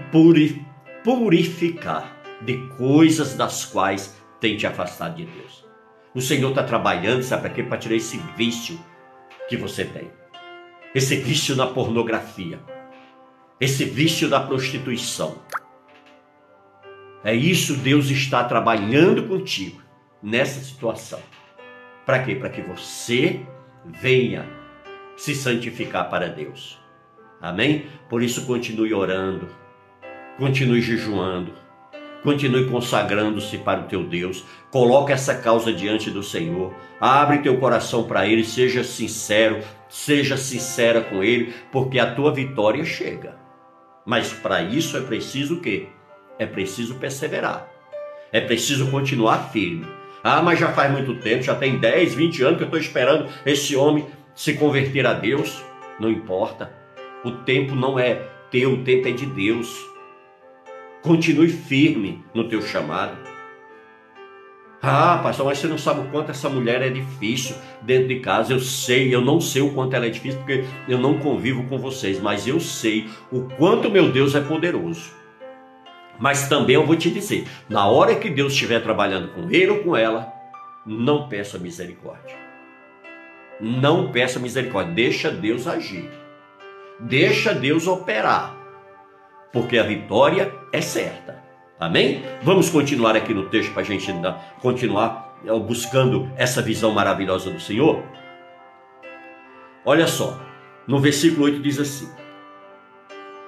purificar de coisas das quais tem te afastado de Deus. O Senhor está trabalhando, sabe para quê? Para tirar esse vício que você tem. Esse vício na pornografia, esse vício da prostituição. É isso Deus está trabalhando contigo nessa situação. Para quê? Para que você venha se santificar para Deus. Amém? Por isso continue orando, continue jejuando Continue consagrando-se para o teu Deus. Coloque essa causa diante do Senhor. Abre teu coração para Ele. Seja sincero, seja sincera com Ele, porque a tua vitória chega. Mas para isso é preciso o quê? É preciso perseverar. É preciso continuar firme. Ah, mas já faz muito tempo, já tem 10, 20 anos que eu estou esperando esse homem se converter a Deus. Não importa. O tempo não é teu, o tempo é de Deus. Continue firme no teu chamado. Ah, pastor, mas você não sabe o quanto essa mulher é difícil dentro de casa. Eu sei, eu não sei o quanto ela é difícil porque eu não convivo com vocês, mas eu sei o quanto meu Deus é poderoso. Mas também eu vou te dizer: na hora que Deus estiver trabalhando com ele ou com ela, não peça misericórdia. Não peça misericórdia, deixa Deus agir. Deixa Deus operar porque a vitória é certa. Amém? Vamos continuar aqui no texto para a gente continuar é, buscando essa visão maravilhosa do Senhor? Olha só, no versículo 8 diz assim: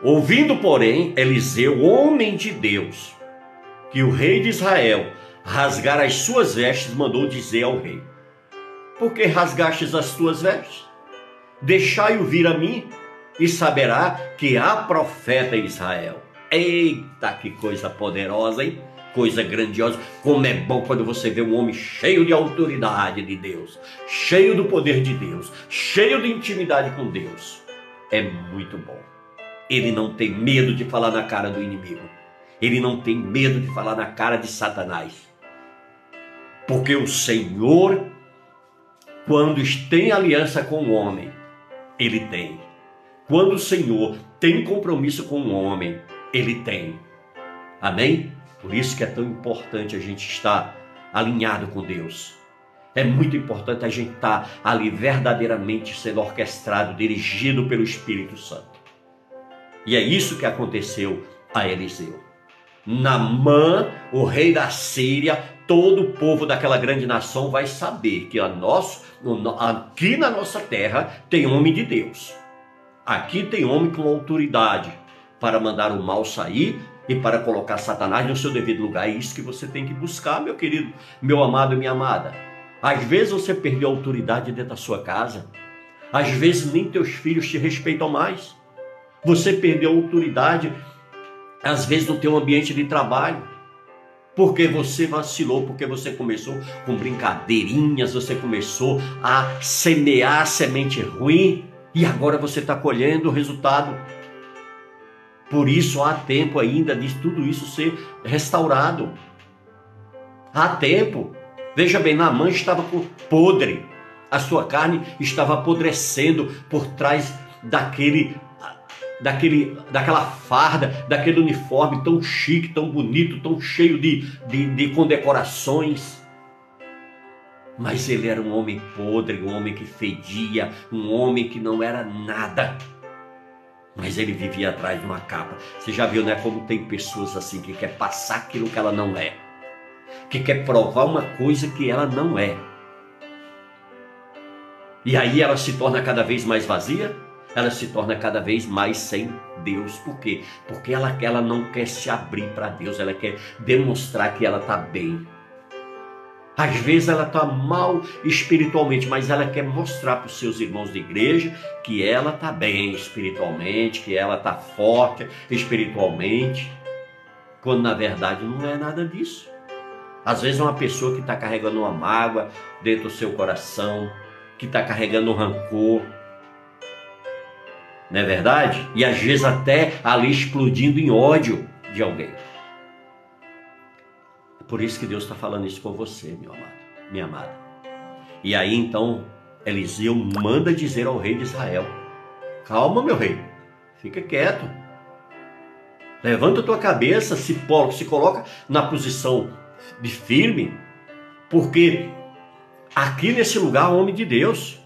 Ouvindo, porém, Eliseu, homem de Deus, que o rei de Israel rasgara as suas vestes, mandou dizer ao rei: Por que rasgastes as tuas vestes? Deixai-o vir a mim, e saberá que há profeta em Israel. Eita, que coisa poderosa, hein? Coisa grandiosa. Como é bom quando você vê um homem cheio de autoridade de Deus, cheio do poder de Deus, cheio de intimidade com Deus. É muito bom. Ele não tem medo de falar na cara do inimigo. Ele não tem medo de falar na cara de Satanás. Porque o Senhor, quando tem aliança com o homem, ele tem quando o Senhor tem compromisso com um homem, ele tem. Amém? Por isso que é tão importante a gente estar alinhado com Deus. É muito importante a gente estar ali verdadeiramente sendo orquestrado, dirigido pelo Espírito Santo. E é isso que aconteceu a Eliseu. Namã, o rei da Síria, todo o povo daquela grande nação vai saber que a aqui na nossa terra tem homem de Deus. Aqui tem homem com autoridade para mandar o mal sair e para colocar Satanás no seu devido lugar. É isso que você tem que buscar, meu querido, meu amado e minha amada. Às vezes você perdeu a autoridade dentro da sua casa. Às vezes nem teus filhos te respeitam mais. Você perdeu a autoridade, às vezes, no teu ambiente de trabalho. Porque você vacilou, porque você começou com brincadeirinhas, você começou a semear semente ruim e agora você está colhendo o resultado. Por isso há tempo ainda de tudo isso ser restaurado. Há tempo. Veja bem, Naamã estava podre. A sua carne estava apodrecendo por trás daquele daquele, daquela farda, daquele uniforme tão chique, tão bonito, tão cheio de, de, de condecorações. Mas ele era um homem podre, um homem que fedia, um homem que não era nada. Mas ele vivia atrás de uma capa. Você já viu, né? Como tem pessoas assim que quer passar aquilo que ela não é, que quer provar uma coisa que ela não é. E aí ela se torna cada vez mais vazia, ela se torna cada vez mais sem Deus. Por quê? Porque ela, ela não quer se abrir para Deus, ela quer demonstrar que ela está bem. Às vezes ela está mal espiritualmente, mas ela quer mostrar para os seus irmãos de igreja que ela está bem espiritualmente, que ela está forte espiritualmente, quando na verdade não é nada disso. Às vezes é uma pessoa que está carregando uma mágoa dentro do seu coração, que está carregando um rancor, não é verdade? E às vezes até ali explodindo em ódio de alguém. Por isso que Deus está falando isso com você, meu amado, minha amada. E aí então Eliseu manda dizer ao rei de Israel: Calma, meu rei, fica quieto. Levanta a tua cabeça, se, se coloca na posição de firme, porque aqui nesse lugar, homem de Deus,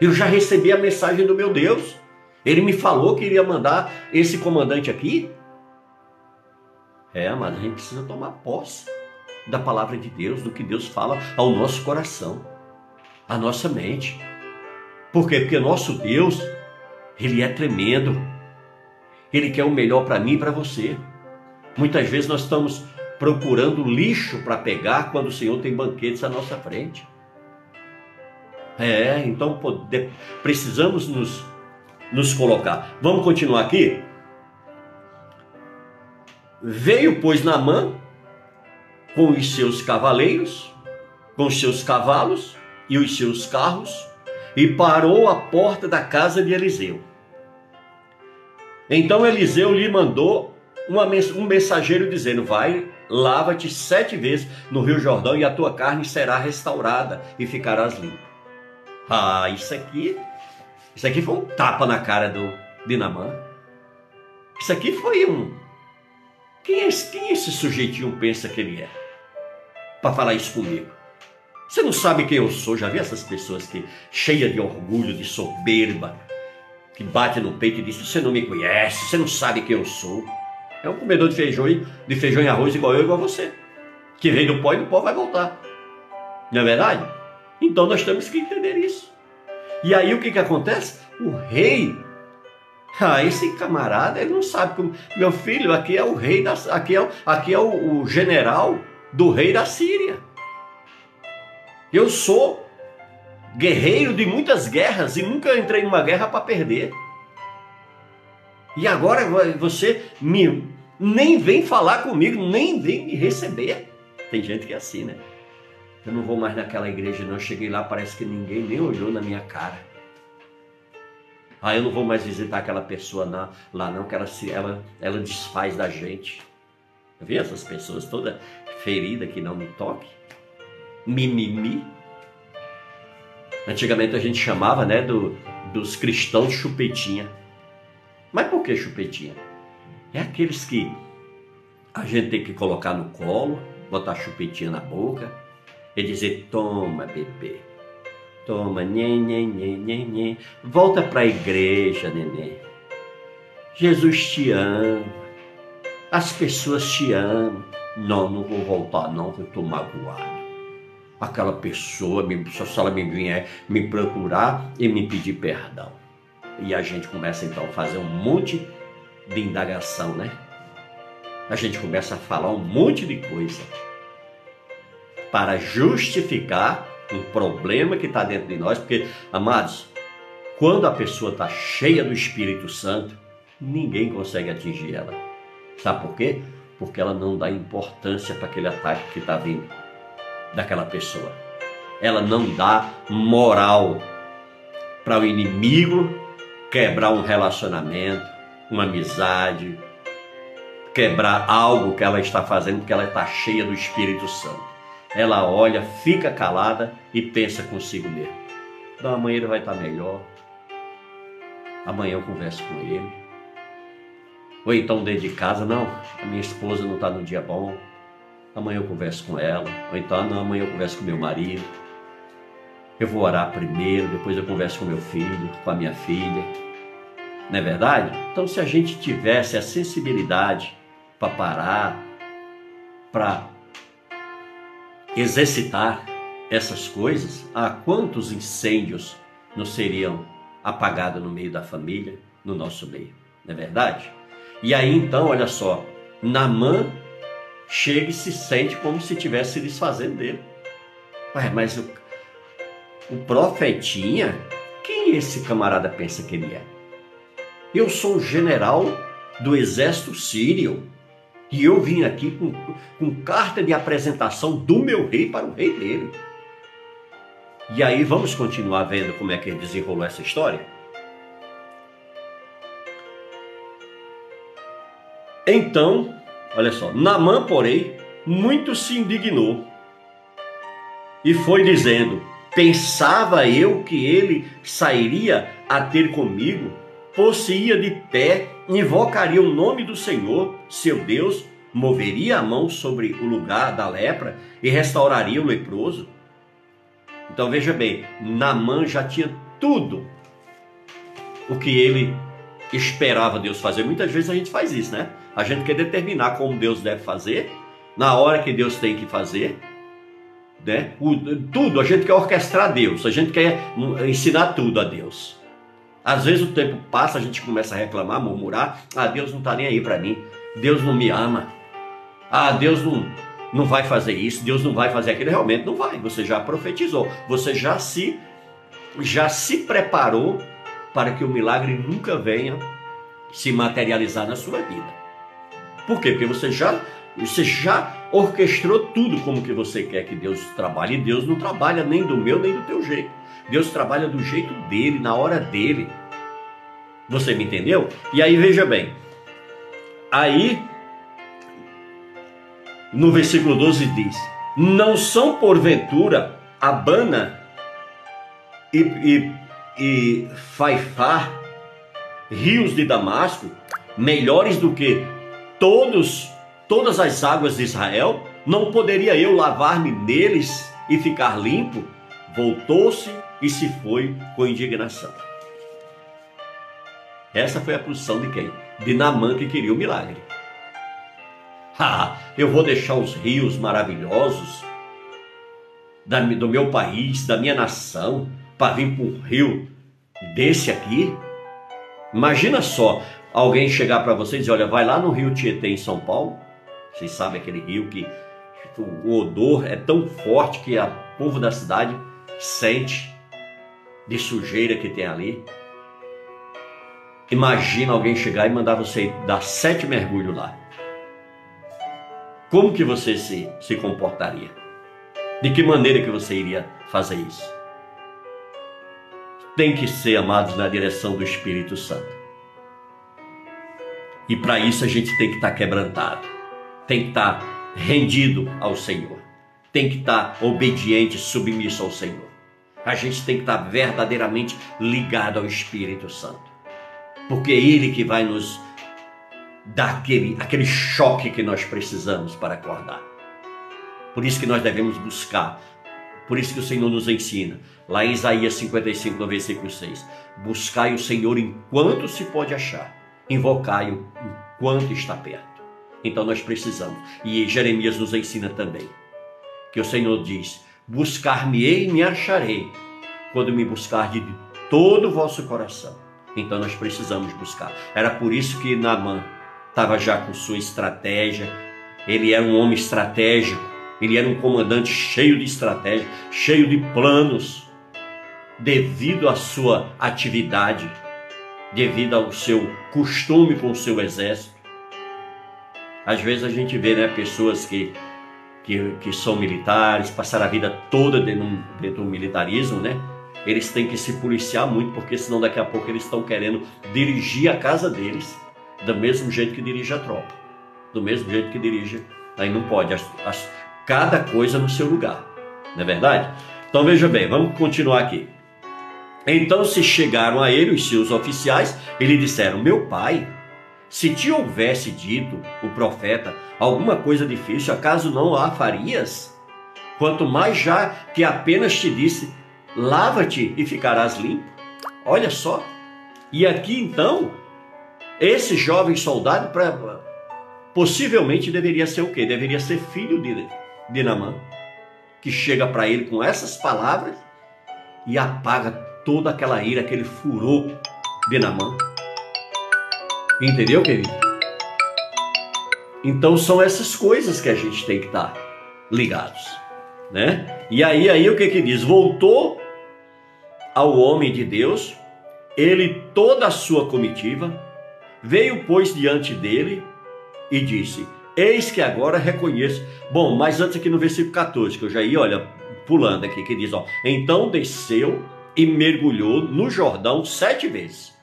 eu já recebi a mensagem do meu Deus. Ele me falou que iria mandar esse comandante aqui. É, mas a gente precisa tomar posse da palavra de Deus, do que Deus fala ao nosso coração, à nossa mente. Por quê? Porque nosso Deus, ele é tremendo. Ele quer o melhor para mim e para você. Muitas vezes nós estamos procurando lixo para pegar quando o Senhor tem banquetes à nossa frente. É, então precisamos nos nos colocar. Vamos continuar aqui? Veio, pois, Naamã com os seus cavaleiros, com os seus cavalos e os seus carros, e parou à porta da casa de Eliseu. Então Eliseu lhe mandou uma, um mensageiro dizendo: Vai, lava-te sete vezes no Rio Jordão, e a tua carne será restaurada e ficarás limpo. Ah, isso aqui isso aqui foi um tapa na cara do Dinamã. Isso aqui foi um. Quem, é, quem esse sujeitinho pensa que ele é? Para falar isso comigo. Você não sabe quem eu sou. Já vi essas pessoas que, cheia de orgulho, de soberba, que bate no peito e diz: Você não me conhece, você não sabe quem eu sou. É um comedor de feijão, de feijão e arroz igual eu, igual você. Que vem do pó e do pó vai voltar. Não é verdade? Então nós temos que entender isso. E aí o que, que acontece? O rei, ah, esse camarada, ele não sabe como. Meu filho, aqui é o rei da. Aqui é, aqui é o, o general do rei da Síria. Eu sou guerreiro de muitas guerras e nunca entrei numa guerra para perder. E agora você me, nem vem falar comigo, nem vem me receber. Tem gente que é assim, né? Eu não vou mais naquela igreja, não. Eu cheguei lá, parece que ninguém nem olhou na minha cara. Ah, eu não vou mais visitar aquela pessoa na, lá, não, que ela, se, ela, ela desfaz da gente. Vê essas pessoas toda ferida que não me toque? Mimimi. Antigamente a gente chamava, né, do, dos cristãos chupetinha. Mas por que chupetinha? É aqueles que a gente tem que colocar no colo, botar chupetinha na boca, e dizer: Toma, bebê, toma, nhê, nhê, nhê, nhê, nhê. volta para a igreja, nenê. Jesus te ama, as pessoas te amam. Não, não vou voltar não, eu estou magoado. Aquela pessoa, se ela me vier me procurar e me pedir perdão. E a gente começa então a fazer um monte de indagação, né? A gente começa a falar um monte de coisa para justificar um problema que está dentro de nós, porque, amados, quando a pessoa está cheia do Espírito Santo, ninguém consegue atingir ela. Sabe por quê? Porque ela não dá importância para aquele ataque que está vindo daquela pessoa. Ela não dá moral para o inimigo quebrar um relacionamento, uma amizade, quebrar algo que ela está fazendo porque ela está cheia do Espírito Santo. Ela olha, fica calada e pensa consigo mesmo. Então amanhã ele vai estar melhor. Amanhã eu converso com ele. Ou então dentro de casa, não, a minha esposa não está no dia bom. Amanhã eu converso com ela. Ou então, não, amanhã eu converso com meu marido. Eu vou orar primeiro, depois eu converso com meu filho, com a minha filha. Não é verdade? Então, se a gente tivesse a sensibilidade para parar, para exercitar essas coisas, a quantos incêndios não seriam apagados no meio da família, no nosso meio? Não é verdade? E aí então, olha só, Namã chega e se sente como se estivesse se desfazendo dele. Ué, mas o, o profetinha, quem esse camarada pensa que ele é? Eu sou o general do exército sírio e eu vim aqui com, com carta de apresentação do meu rei para o rei dele. E aí vamos continuar vendo como é que ele desenrolou essa história? Então, olha só, Namã, porém, muito se indignou e foi dizendo: Pensava eu que ele sairia a ter comigo pôs-se-ia de pé, invocaria o nome do Senhor, seu Deus, moveria a mão sobre o lugar da lepra e restauraria o leproso. Então veja bem, Namã já tinha tudo o que ele esperava Deus fazer. Muitas vezes a gente faz isso, né? A gente quer determinar como Deus deve fazer, na hora que Deus tem que fazer, né? O, tudo, a gente quer orquestrar Deus, a gente quer ensinar tudo a Deus. Às vezes o tempo passa, a gente começa a reclamar, murmurar. Ah, Deus não está nem aí para mim. Deus não me ama. Ah, Deus não, não vai fazer isso. Deus não vai fazer aquilo. Realmente não vai. Você já profetizou. Você já se, já se preparou para que o milagre nunca venha se materializar na sua vida. Por quê? Porque você já você já orquestrou tudo como que você quer que Deus trabalhe. E Deus não trabalha nem do meu nem do teu jeito. Deus trabalha do jeito dele, na hora dele. Você me entendeu? E aí veja bem. Aí no versículo 12 diz: Não são porventura Abana e, e, e Faifá, rios de Damasco, melhores do que todos todas as águas de Israel? Não poderia eu lavar-me neles e ficar limpo? Voltou-se e se foi com indignação. Essa foi a posição de quem? De Namã que queria o milagre. [LAUGHS] Ah, eu vou deixar os rios maravilhosos do meu país, da minha nação, para vir para um rio desse aqui? Imagina só, alguém chegar para você e dizer, olha, vai lá no rio Tietê em São Paulo. Vocês sabem aquele rio que o odor é tão forte que o povo da cidade sente de sujeira que tem ali. Imagina alguém chegar e mandar você dar sete mergulhos lá. Como que você se, se comportaria? De que maneira que você iria fazer isso? Tem que ser, amados, na direção do Espírito Santo. E para isso a gente tem que estar tá quebrantado, tem que estar tá rendido ao Senhor, tem que estar tá obediente, submisso ao Senhor a gente tem que estar verdadeiramente ligado ao Espírito Santo. Porque é Ele que vai nos dar aquele, aquele choque que nós precisamos para acordar. Por isso que nós devemos buscar. Por isso que o Senhor nos ensina. Lá em Isaías 55, no versículo 6. Buscai o Senhor enquanto se pode achar. Invocai-o enquanto está perto. Então nós precisamos. E Jeremias nos ensina também que o Senhor diz: Buscar-me-ei e me acharei, quando me buscar de todo o vosso coração. Então nós precisamos buscar. Era por isso que Naamã estava já com sua estratégia. Ele era um homem estratégico. Ele era um comandante cheio de estratégia, cheio de planos, devido à sua atividade, devido ao seu costume com o seu exército. Às vezes a gente vê né, pessoas que, que, que são militares, passaram a vida toda dentro, dentro do militarismo, né? Eles têm que se policiar muito, porque senão daqui a pouco eles estão querendo dirigir a casa deles do mesmo jeito que dirige a tropa. Do mesmo jeito que dirige. Aí não pode. As, as, cada coisa no seu lugar. Não é verdade? Então veja bem, vamos continuar aqui. Então se chegaram a ele os seus oficiais e lhe disseram: Meu pai, se te houvesse dito o profeta alguma coisa difícil, acaso não a farias? Quanto mais já que apenas te disse: lava-te e ficarás limpo. Olha só. E aqui então, esse jovem soldado pra, possivelmente deveria ser o quê? Deveria ser filho de, de Namã, que chega para ele com essas palavras e apaga toda aquela ira, aquele furor de Namã. Entendeu, querido? Então são essas coisas que a gente tem que estar ligados, né? E aí, aí o que que diz? Voltou ao homem de Deus, ele toda a sua comitiva, veio, pois, diante dele e disse: Eis que agora reconheço. Bom, mas antes aqui no versículo 14, que eu já ia, olha, pulando aqui, que diz: ó, Então desceu e mergulhou no Jordão sete vezes,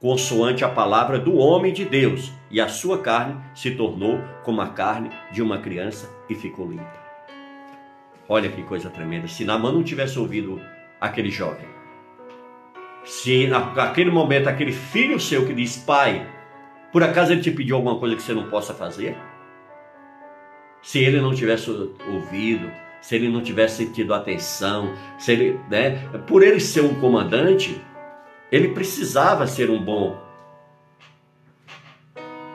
consoante a palavra do homem de Deus, e a sua carne se tornou como a carne de uma criança e ficou limpa. Olha que coisa tremenda. Se Namã não tivesse ouvido aquele jovem, se naquele momento aquele filho seu que diz, pai, por acaso ele te pediu alguma coisa que você não possa fazer? Se ele não tivesse ouvido, se ele não tivesse tido atenção, se ele, né, por ele ser um comandante, ele precisava ser um bom,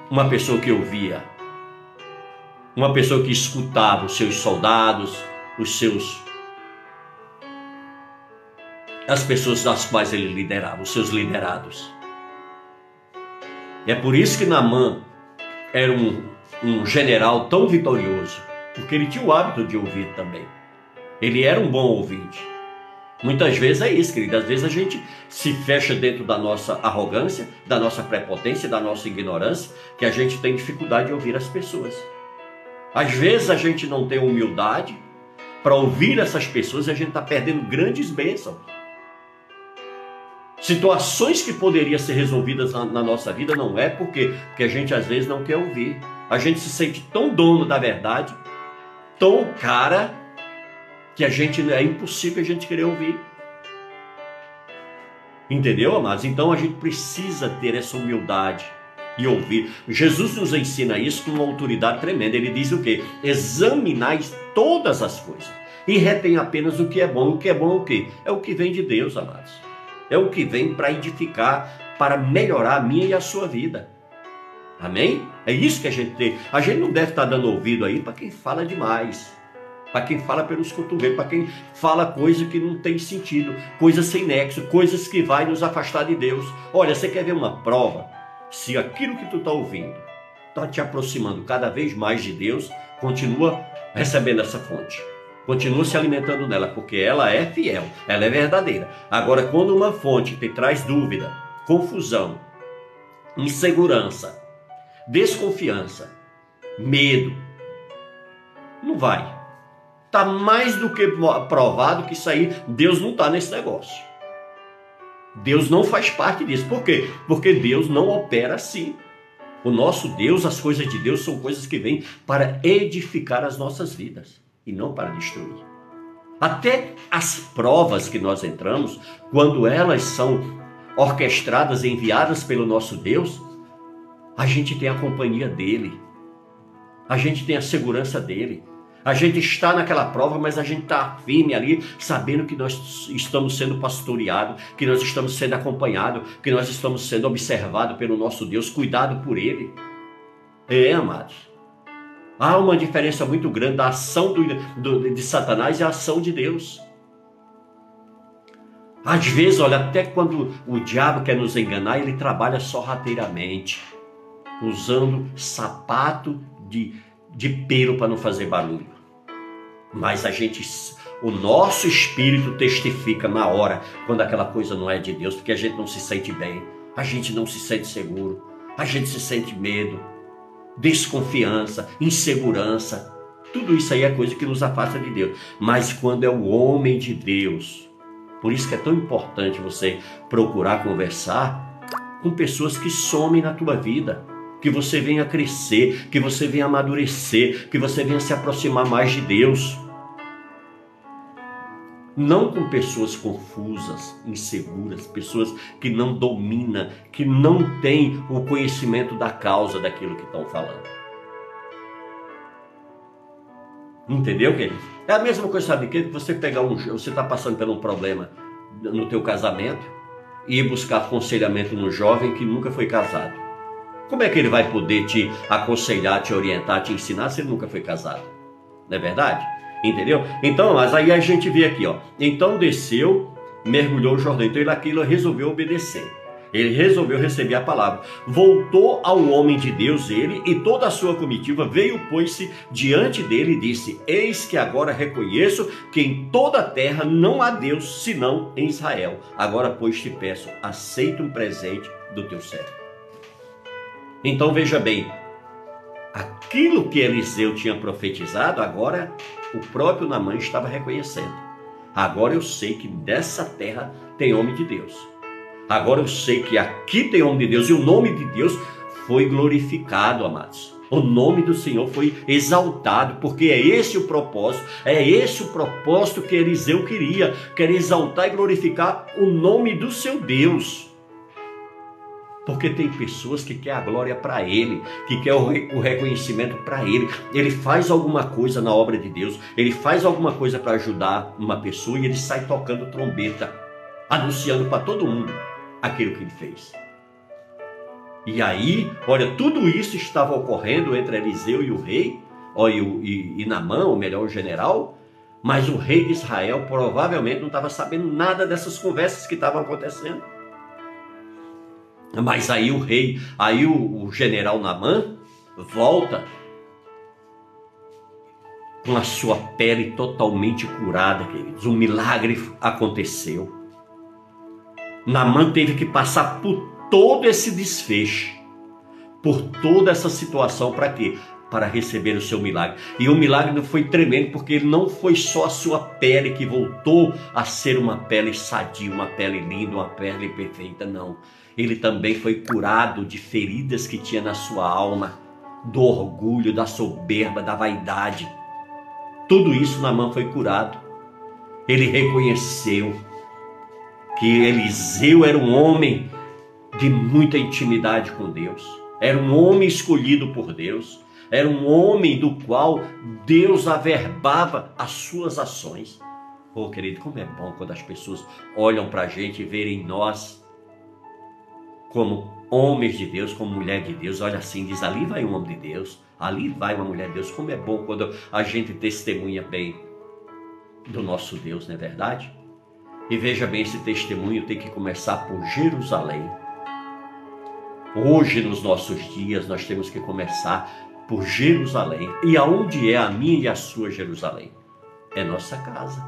uma pessoa que ouvia, uma pessoa que escutava os seus soldados, os seus as pessoas das quais ele liderava, os seus liderados. E é por isso que Namã era um, um general tão vitorioso, porque ele tinha o hábito de ouvir também. Ele era um bom ouvinte. Muitas vezes é isso, querido. Às vezes a gente se fecha dentro da nossa arrogância, da nossa prepotência, da nossa ignorância, que a gente tem dificuldade de ouvir as pessoas. Às vezes a gente não tem humildade para ouvir essas pessoas e a gente está perdendo grandes bênçãos situações que poderiam ser resolvidas na, na, nossa vida não é porque, porque a gente às vezes não quer ouvir. A gente se sente tão dono da verdade, tão cara, que a gente é impossível a gente querer ouvir. Entendeu, amados? Então a gente precisa ter essa humildade e ouvir. Jesus nos ensina isso com uma autoridade tremenda. Ele diz o quê? Examinais todas as coisas e retém apenas o que é bom. O que é bom é o quê? É o que vem de Deus, amados é o que vem para edificar, para melhorar a minha e a sua vida. Amém? É isso que a gente tem. A gente não deve estar dando ouvido aí para quem fala demais, para quem fala pelos cotovelos, para quem fala coisa que não tem sentido, coisas sem nexo, coisas que vai nos afastar de Deus. Olha, você quer ver uma prova? Se aquilo que tu está ouvindo está te aproximando cada vez mais de Deus, continua recebendo essa fonte. Continua se alimentando dela, porque ela é fiel, ela é verdadeira. Agora, quando uma fonte te traz dúvida, confusão, insegurança, desconfiança, medo, não vai. Está mais do que provado que isso aí, Deus não está nesse negócio. Deus não faz parte disso. Por quê? Porque Deus não opera assim. O nosso Deus, as coisas de Deus são coisas que vêm para edificar as nossas vidas e não para destruir. Até as provas que nós entramos, quando elas são orquestradas enviadas pelo nosso Deus, a gente tem a companhia dele, a gente tem a segurança dele. A gente está naquela prova, mas a gente está firme ali, sabendo que nós estamos sendo pastoreados, que nós estamos sendo acompanhados, que nós estamos sendo observados pelo nosso Deus, cuidado por Ele. É, amados. Há uma diferença muito grande da ação do, do, de Satanás e a ação de Deus. Às vezes, olha, até quando o diabo quer nos enganar, ele trabalha sorrateiramente, usando sapato de, de pelo para não fazer barulho. Mas a gente, o nosso espírito testifica na hora quando aquela coisa não é de Deus, porque a gente não se sente bem, a gente não se sente seguro, a gente se sente medo, desconfiança, insegurança. Tudo isso aí é coisa que nos afasta de Deus. Mas quando é o homem de Deus, por isso que é tão importante você procurar conversar com pessoas que somem na tua vida, que você venha crescer, que você venha amadurecer, que você venha se aproximar mais de Deus. Não com pessoas confusas, inseguras, pessoas que não dominam, que não têm o conhecimento da causa daquilo que estão falando. Entendeu, querido? É a mesma coisa, sabe, que você pegar um, você está passando por um problema no teu casamento e ir buscar aconselhamento no jovem que nunca foi casado. Como é que ele vai poder te aconselhar, te orientar, te ensinar se ele nunca foi casado? Não é verdade? Entendeu? Então, mas aí a gente vê aqui, ó. Então desceu, mergulhou o Jordão. Então ele aquilo resolveu obedecer. Ele resolveu receber a palavra. Voltou ao homem de Deus, ele e toda a sua comitiva veio, pôs-se diante dele e disse: Eis que agora reconheço que em toda a terra não há Deus senão em Israel. Agora, pois, te peço, aceita um presente do teu servo. Então veja bem, aquilo que Eliseu tinha profetizado, agora o próprio Namã estava reconhecendo. Agora eu sei que dessa terra tem homem de Deus. Agora eu sei que aqui tem homem de Deus e o nome de Deus foi glorificado, amados. O nome do Senhor foi exaltado, porque é esse o propósito, é esse o propósito que Eliseu queria, quer exaltar e glorificar o nome do seu Deus. Porque tem pessoas que quer a glória para ele, que quer o reconhecimento para ele. Ele faz alguma coisa na obra de Deus, ele faz alguma coisa para ajudar uma pessoa e ele sai tocando trombeta, anunciando para todo mundo aquilo que ele fez. E aí, olha, tudo isso estava ocorrendo entre Eliseu e o rei, ó, e, e, e Namã, ou melhor, o general, mas o rei de Israel provavelmente não estava sabendo nada dessas conversas que estavam acontecendo. Mas aí o rei, aí o, o general Namã volta com a sua pele totalmente curada, queridos. Um milagre aconteceu. Namã teve que passar por todo esse desfecho, por toda essa situação, para quê? Para receber o seu milagre. E o milagre foi tremendo, porque não foi só a sua pele que voltou a ser uma pele sadia, uma pele linda, uma pele perfeita, não. Ele também foi curado de feridas que tinha na sua alma, do orgulho, da soberba, da vaidade. Tudo isso Namã foi curado. Ele reconheceu que Eliseu era um homem de muita intimidade com Deus, era um homem escolhido por Deus, era um homem do qual Deus averbava as suas ações. Oh, querido, como é bom quando as pessoas olham para a gente e verem nós como homens de Deus, como mulher de Deus. Olha assim, diz: ali vai um homem de Deus, ali vai uma mulher de Deus. Como é bom quando a gente testemunha bem do nosso Deus, não é verdade? E veja bem, esse testemunho tem que começar por Jerusalém. Hoje, nos nossos dias, nós temos que começar por Jerusalém. E aonde é a minha e a sua Jerusalém? É nossa casa.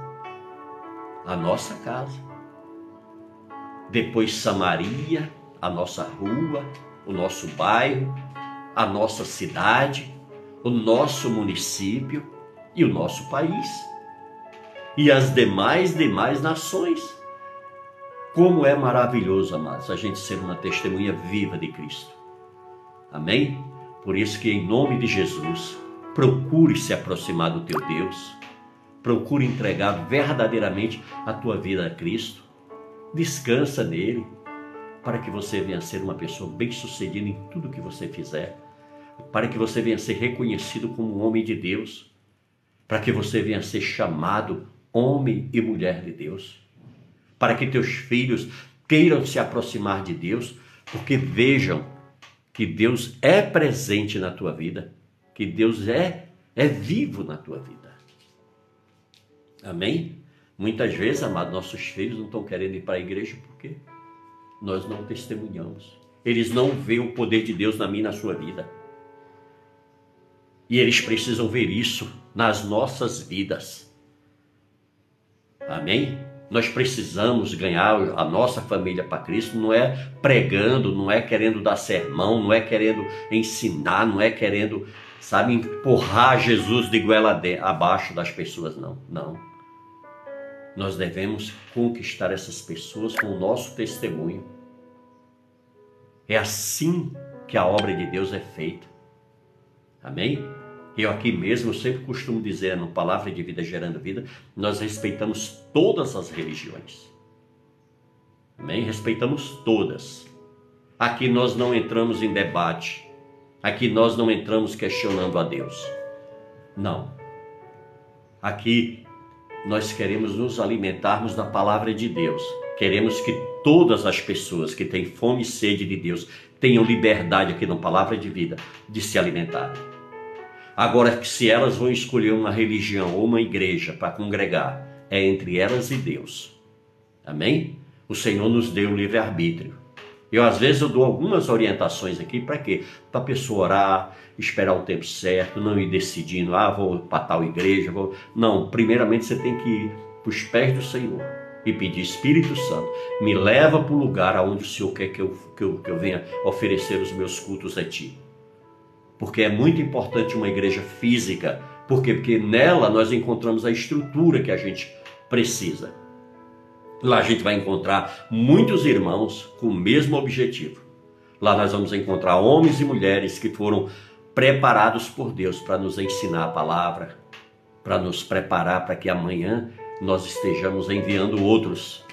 A nossa casa. Depois Samaria, a nossa rua, o nosso bairro, a nossa cidade, o nosso município e o nosso país e as demais demais nações. Como é maravilhoso, amados, a gente ser uma testemunha viva de Cristo. Amém? Por isso que em nome de Jesus, procure se aproximar do teu Deus. Procure entregar verdadeiramente a tua vida a Cristo. Descansa nele, para que você venha ser uma pessoa bem-sucedida em tudo que você fizer, para que você venha ser reconhecido como um homem de Deus, para que você venha ser chamado homem e mulher de Deus, para que teus filhos queiram se aproximar de Deus, porque vejam que Deus é presente na tua vida. que Deus é é vivo na tua vida. Amém? Muitas vezes, amados, nossos filhos não estão querendo ir para a igreja porque nós não testemunhamos. Eles não veem o poder de Deus na minha e na sua vida. E eles precisam ver isso nas nossas vidas. Amém? Nós precisamos ganhar a nossa família para Cristo, não é pregando, não é querendo dar sermão, não é querendo ensinar, não é querendo, sabe, empurrar Jesus de goela abaixo das pessoas, não. Não. Nós devemos conquistar essas pessoas com o nosso testemunho. É assim que a obra de Deus é feita. Amém? Eu aqui mesmo sempre costumo dizer no Palavra de Vida Gerando Vida, nós respeitamos todas as religiões. Amém? Respeitamos todas. Aqui nós não entramos em debate. Aqui nós não entramos questionando a Deus. Não. Aqui nós queremos nos alimentarmos da palavra de Deus. Queremos que todas as pessoas que têm fome e sede de Deus tenham liberdade aqui na palavra de vida de se alimentar. Agora, se elas vão escolher uma religião ou uma igreja para congregar, é entre elas e Deus. Amém? O Senhor nos deu o livre-arbítrio. Eu, às vezes, eu dou algumas orientações aqui para quê? Para a pessoa orar, esperar o tempo certo, não ir decidindo, ah, vou para tal igreja. Vou... Não, primeiramente você tem que ir para os pés do Senhor e pedir, Espírito Santo, me leva para o lugar aonde o Senhor quer que eu, que eu, que eu venha oferecer os meus cultos a Ti porque é muito importante uma igreja física. Por quê? Porque nela nós encontramos a estrutura que a gente precisa. Lá a gente vai encontrar muitos irmãos com o mesmo objetivo. Lá nós vamos encontrar homens e mulheres que foram preparados por Deus para nos ensinar a palavra, para nos preparar para que amanhã nós estejamos enviando outros.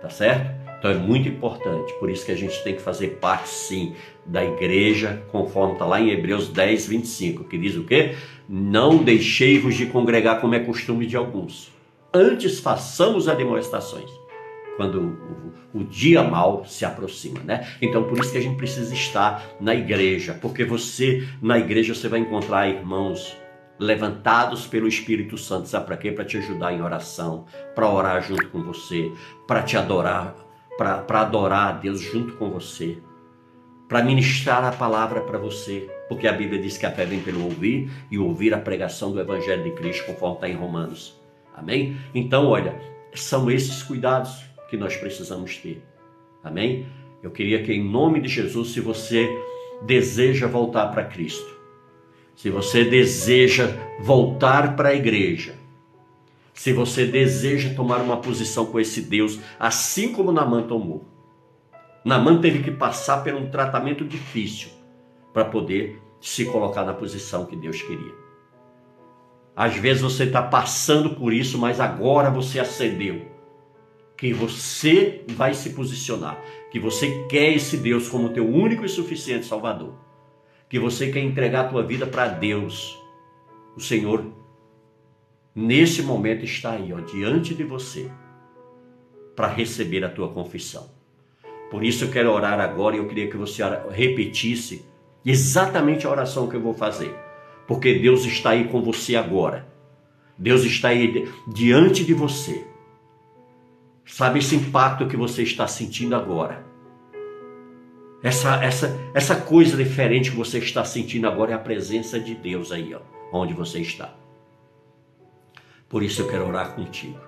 Tá certo? Então é muito importante, por isso que a gente tem que fazer parte sim da igreja, conforme está lá em Hebreus 10, 25, que diz o quê? Não deixei-vos de congregar como é costume de alguns. Antes façamos as demonstrações quando o, o, dia mal se aproxima, né? Então por isso que a gente precisa estar na igreja, porque você na igreja você vai encontrar irmãos levantados pelo Espírito Santo, sabe para quê? Para te ajudar em oração, para orar junto com você, para te adorar para adorar a Deus junto com você, para ministrar a palavra para você, porque a Bíblia diz que a fé vem pelo ouvir e ouvir a pregação do Evangelho de Cristo, conforme está em Romanos. Amém? Então, olha, são esses cuidados que nós precisamos ter. Amém? Eu queria que, em nome de Jesus, se você deseja voltar para Cristo, se você deseja voltar para a igreja, se você deseja tomar uma posição com esse Deus, assim como Namã tomou. Namã teve que passar por um tratamento difícil para poder se colocar na posição que Deus queria. Às vezes você está passando por isso, mas agora você acendeu. Que você vai se posicionar. Que você quer esse Deus como teu único e suficiente Salvador. Que você quer entregar a tua vida para Deus. O Senhor nesse momento está aí, ó, diante de você, para receber a tua confissão. Por isso eu quero orar agora e eu queria que você repetisse exatamente a oração que eu vou fazer. Porque Deus está aí com você agora. Deus está aí diante de você. Sabe esse impacto que você está sentindo agora? Essa, essa, essa coisa diferente que você está sentindo agora é a presença de Deus aí, ó, onde você está. Por isso eu quero orar contigo.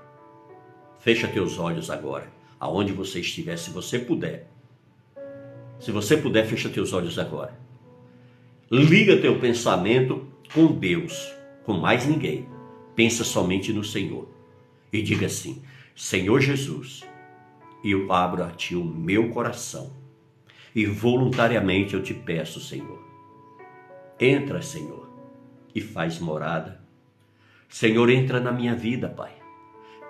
Fecha teus olhos agora, aonde você estiver, se você puder. Se você puder, fecha teus olhos agora. Liga teu pensamento com Deus, com mais ninguém. Pensa somente no Senhor. E diga assim: Senhor Jesus, eu abro a ti o meu coração. E voluntariamente eu te peço, Senhor. Entra, Senhor, e faz morada Senhor, entra na minha vida, Pai.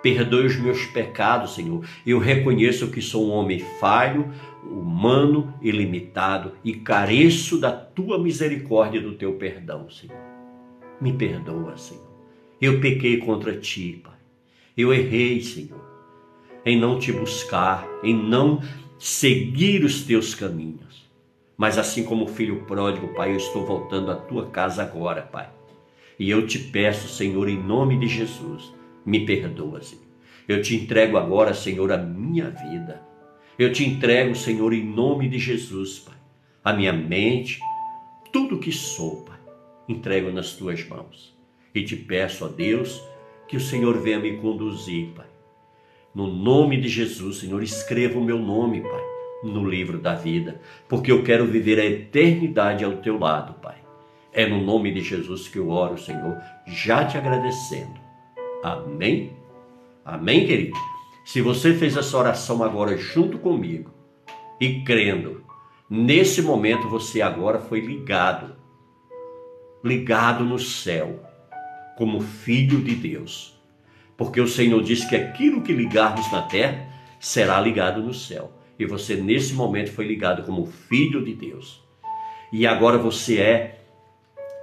Perdoe os meus pecados, Senhor. Eu reconheço que sou um homem falho, humano e limitado e careço da tua misericórdia e do teu perdão, Senhor. Me perdoa, Senhor. Eu pequei contra ti, Pai. Eu errei, Senhor, em não te buscar, em não seguir os teus caminhos. Mas assim como o filho pródigo, Pai, eu estou voltando à tua casa agora, Pai. E eu te peço, Senhor, em nome de Jesus, me perdoa, Senhor. Eu te entrego agora, Senhor, a minha vida. Eu te entrego, Senhor, em nome de Jesus, Pai, a minha mente, tudo que sou, Pai, entrego nas tuas mãos. E te peço, ó Deus, que o Senhor venha me conduzir, Pai. No nome de Jesus, Senhor, escreva o meu nome, Pai, no livro da vida, porque eu quero viver a eternidade ao teu lado, Pai. É no nome de Jesus que eu oro, Senhor, já te agradecendo. Amém? Amém, querido? Se você fez essa oração agora junto comigo e crendo, nesse momento você agora foi ligado, ligado no céu, como filho de Deus. Porque o Senhor disse que aquilo que ligarmos na terra será ligado no céu. E você nesse momento foi ligado como filho de Deus. E agora você é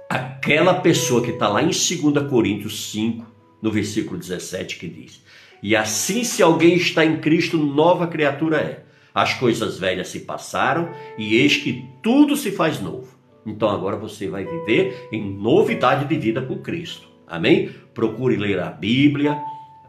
aquela pessoa que está lá em 2 Coríntios 5, no versículo 17, que diz: e assim, se alguém está em Cristo, nova criatura é. As coisas velhas se passaram e eis que tudo se faz novo. Então agora você vai viver em novidade de vida com Cristo. Amém? Procure ler a Bíblia.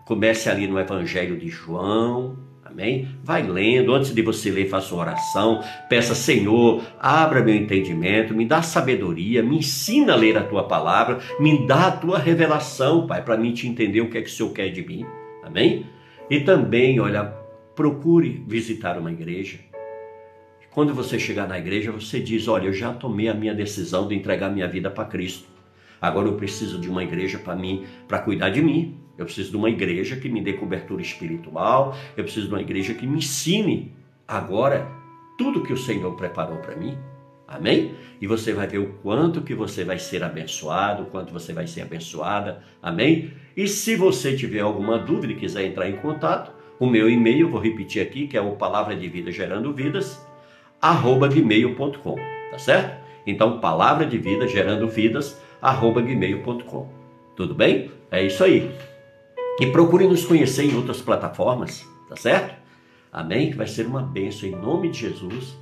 Comece ali no Evangelho de João. Amém? Vai lendo, antes de você ler, faça uma oração, peça, Senhor, abra meu entendimento, me dá sabedoria, me ensina a ler a tua palavra, me dá a tua revelação, Pai, para mim te entender o que é que o Senhor quer de mim. Amém? E também, olha, procure visitar uma igreja. Quando você chegar na igreja, você diz: Olha, eu já tomei a minha decisão de entregar minha vida para Cristo. Agora eu preciso de uma igreja para mim, para cuidar de mim. Eu preciso de uma igreja que me dê cobertura espiritual. Eu preciso de uma igreja que me ensine agora tudo que o Senhor preparou para mim. Amém? E você vai ver o quanto que você vai ser abençoado, o quanto você vai ser abençoada. Amém? E se você tiver alguma dúvida e quiser entrar em contato, o meu e-mail, vou repetir aqui, que é o palavra de vida gerando vidas, arroba gmail.com, tá certo? Então, palavra de vida gerando vidas, gmail.com. Tudo bem? É isso aí. E procure nos conhecer em outras plataformas, tá certo? Amém? Que vai ser uma bênção em nome de Jesus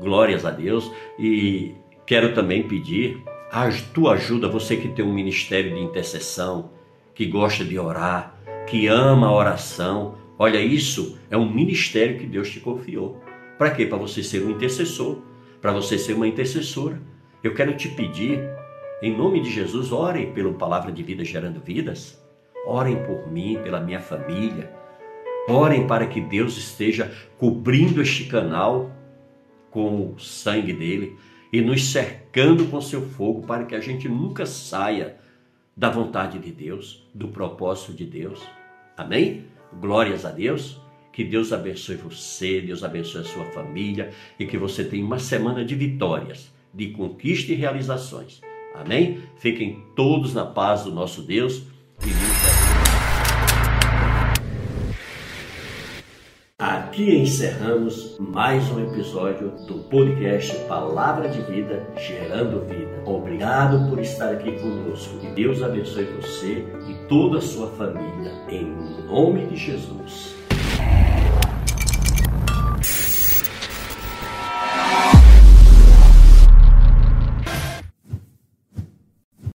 glórias a Deus. E quero também pedir a tua ajuda, você que tem um ministério de intercessão, que gosta de orar, que ama a oração. Olha, isso é um ministério que Deus te confiou. Para quê? Para você ser um intercessor, para você ser uma intercessora. Eu quero te pedir, em nome de Jesus, orem pela palavra de vida gerando vidas. Orem por mim, pela minha família. Orem para que Deus esteja cobrindo este canal com o sangue dele e nos cercando com seu fogo para que a gente nunca saia da vontade de Deus, do propósito de Deus. Amém? Glórias a Deus. Que Deus abençoe você, Deus abençoe a sua família e que você tenha uma semana de vitórias, de conquista e realizações. Amém? Fiquem todos na paz do nosso Deus Aqui encerramos mais um episódio do podcast Palavra de Vida Gerando Vida. Obrigado por estar aqui conosco. Que Deus abençoe você e toda a sua família. Em nome de Jesus.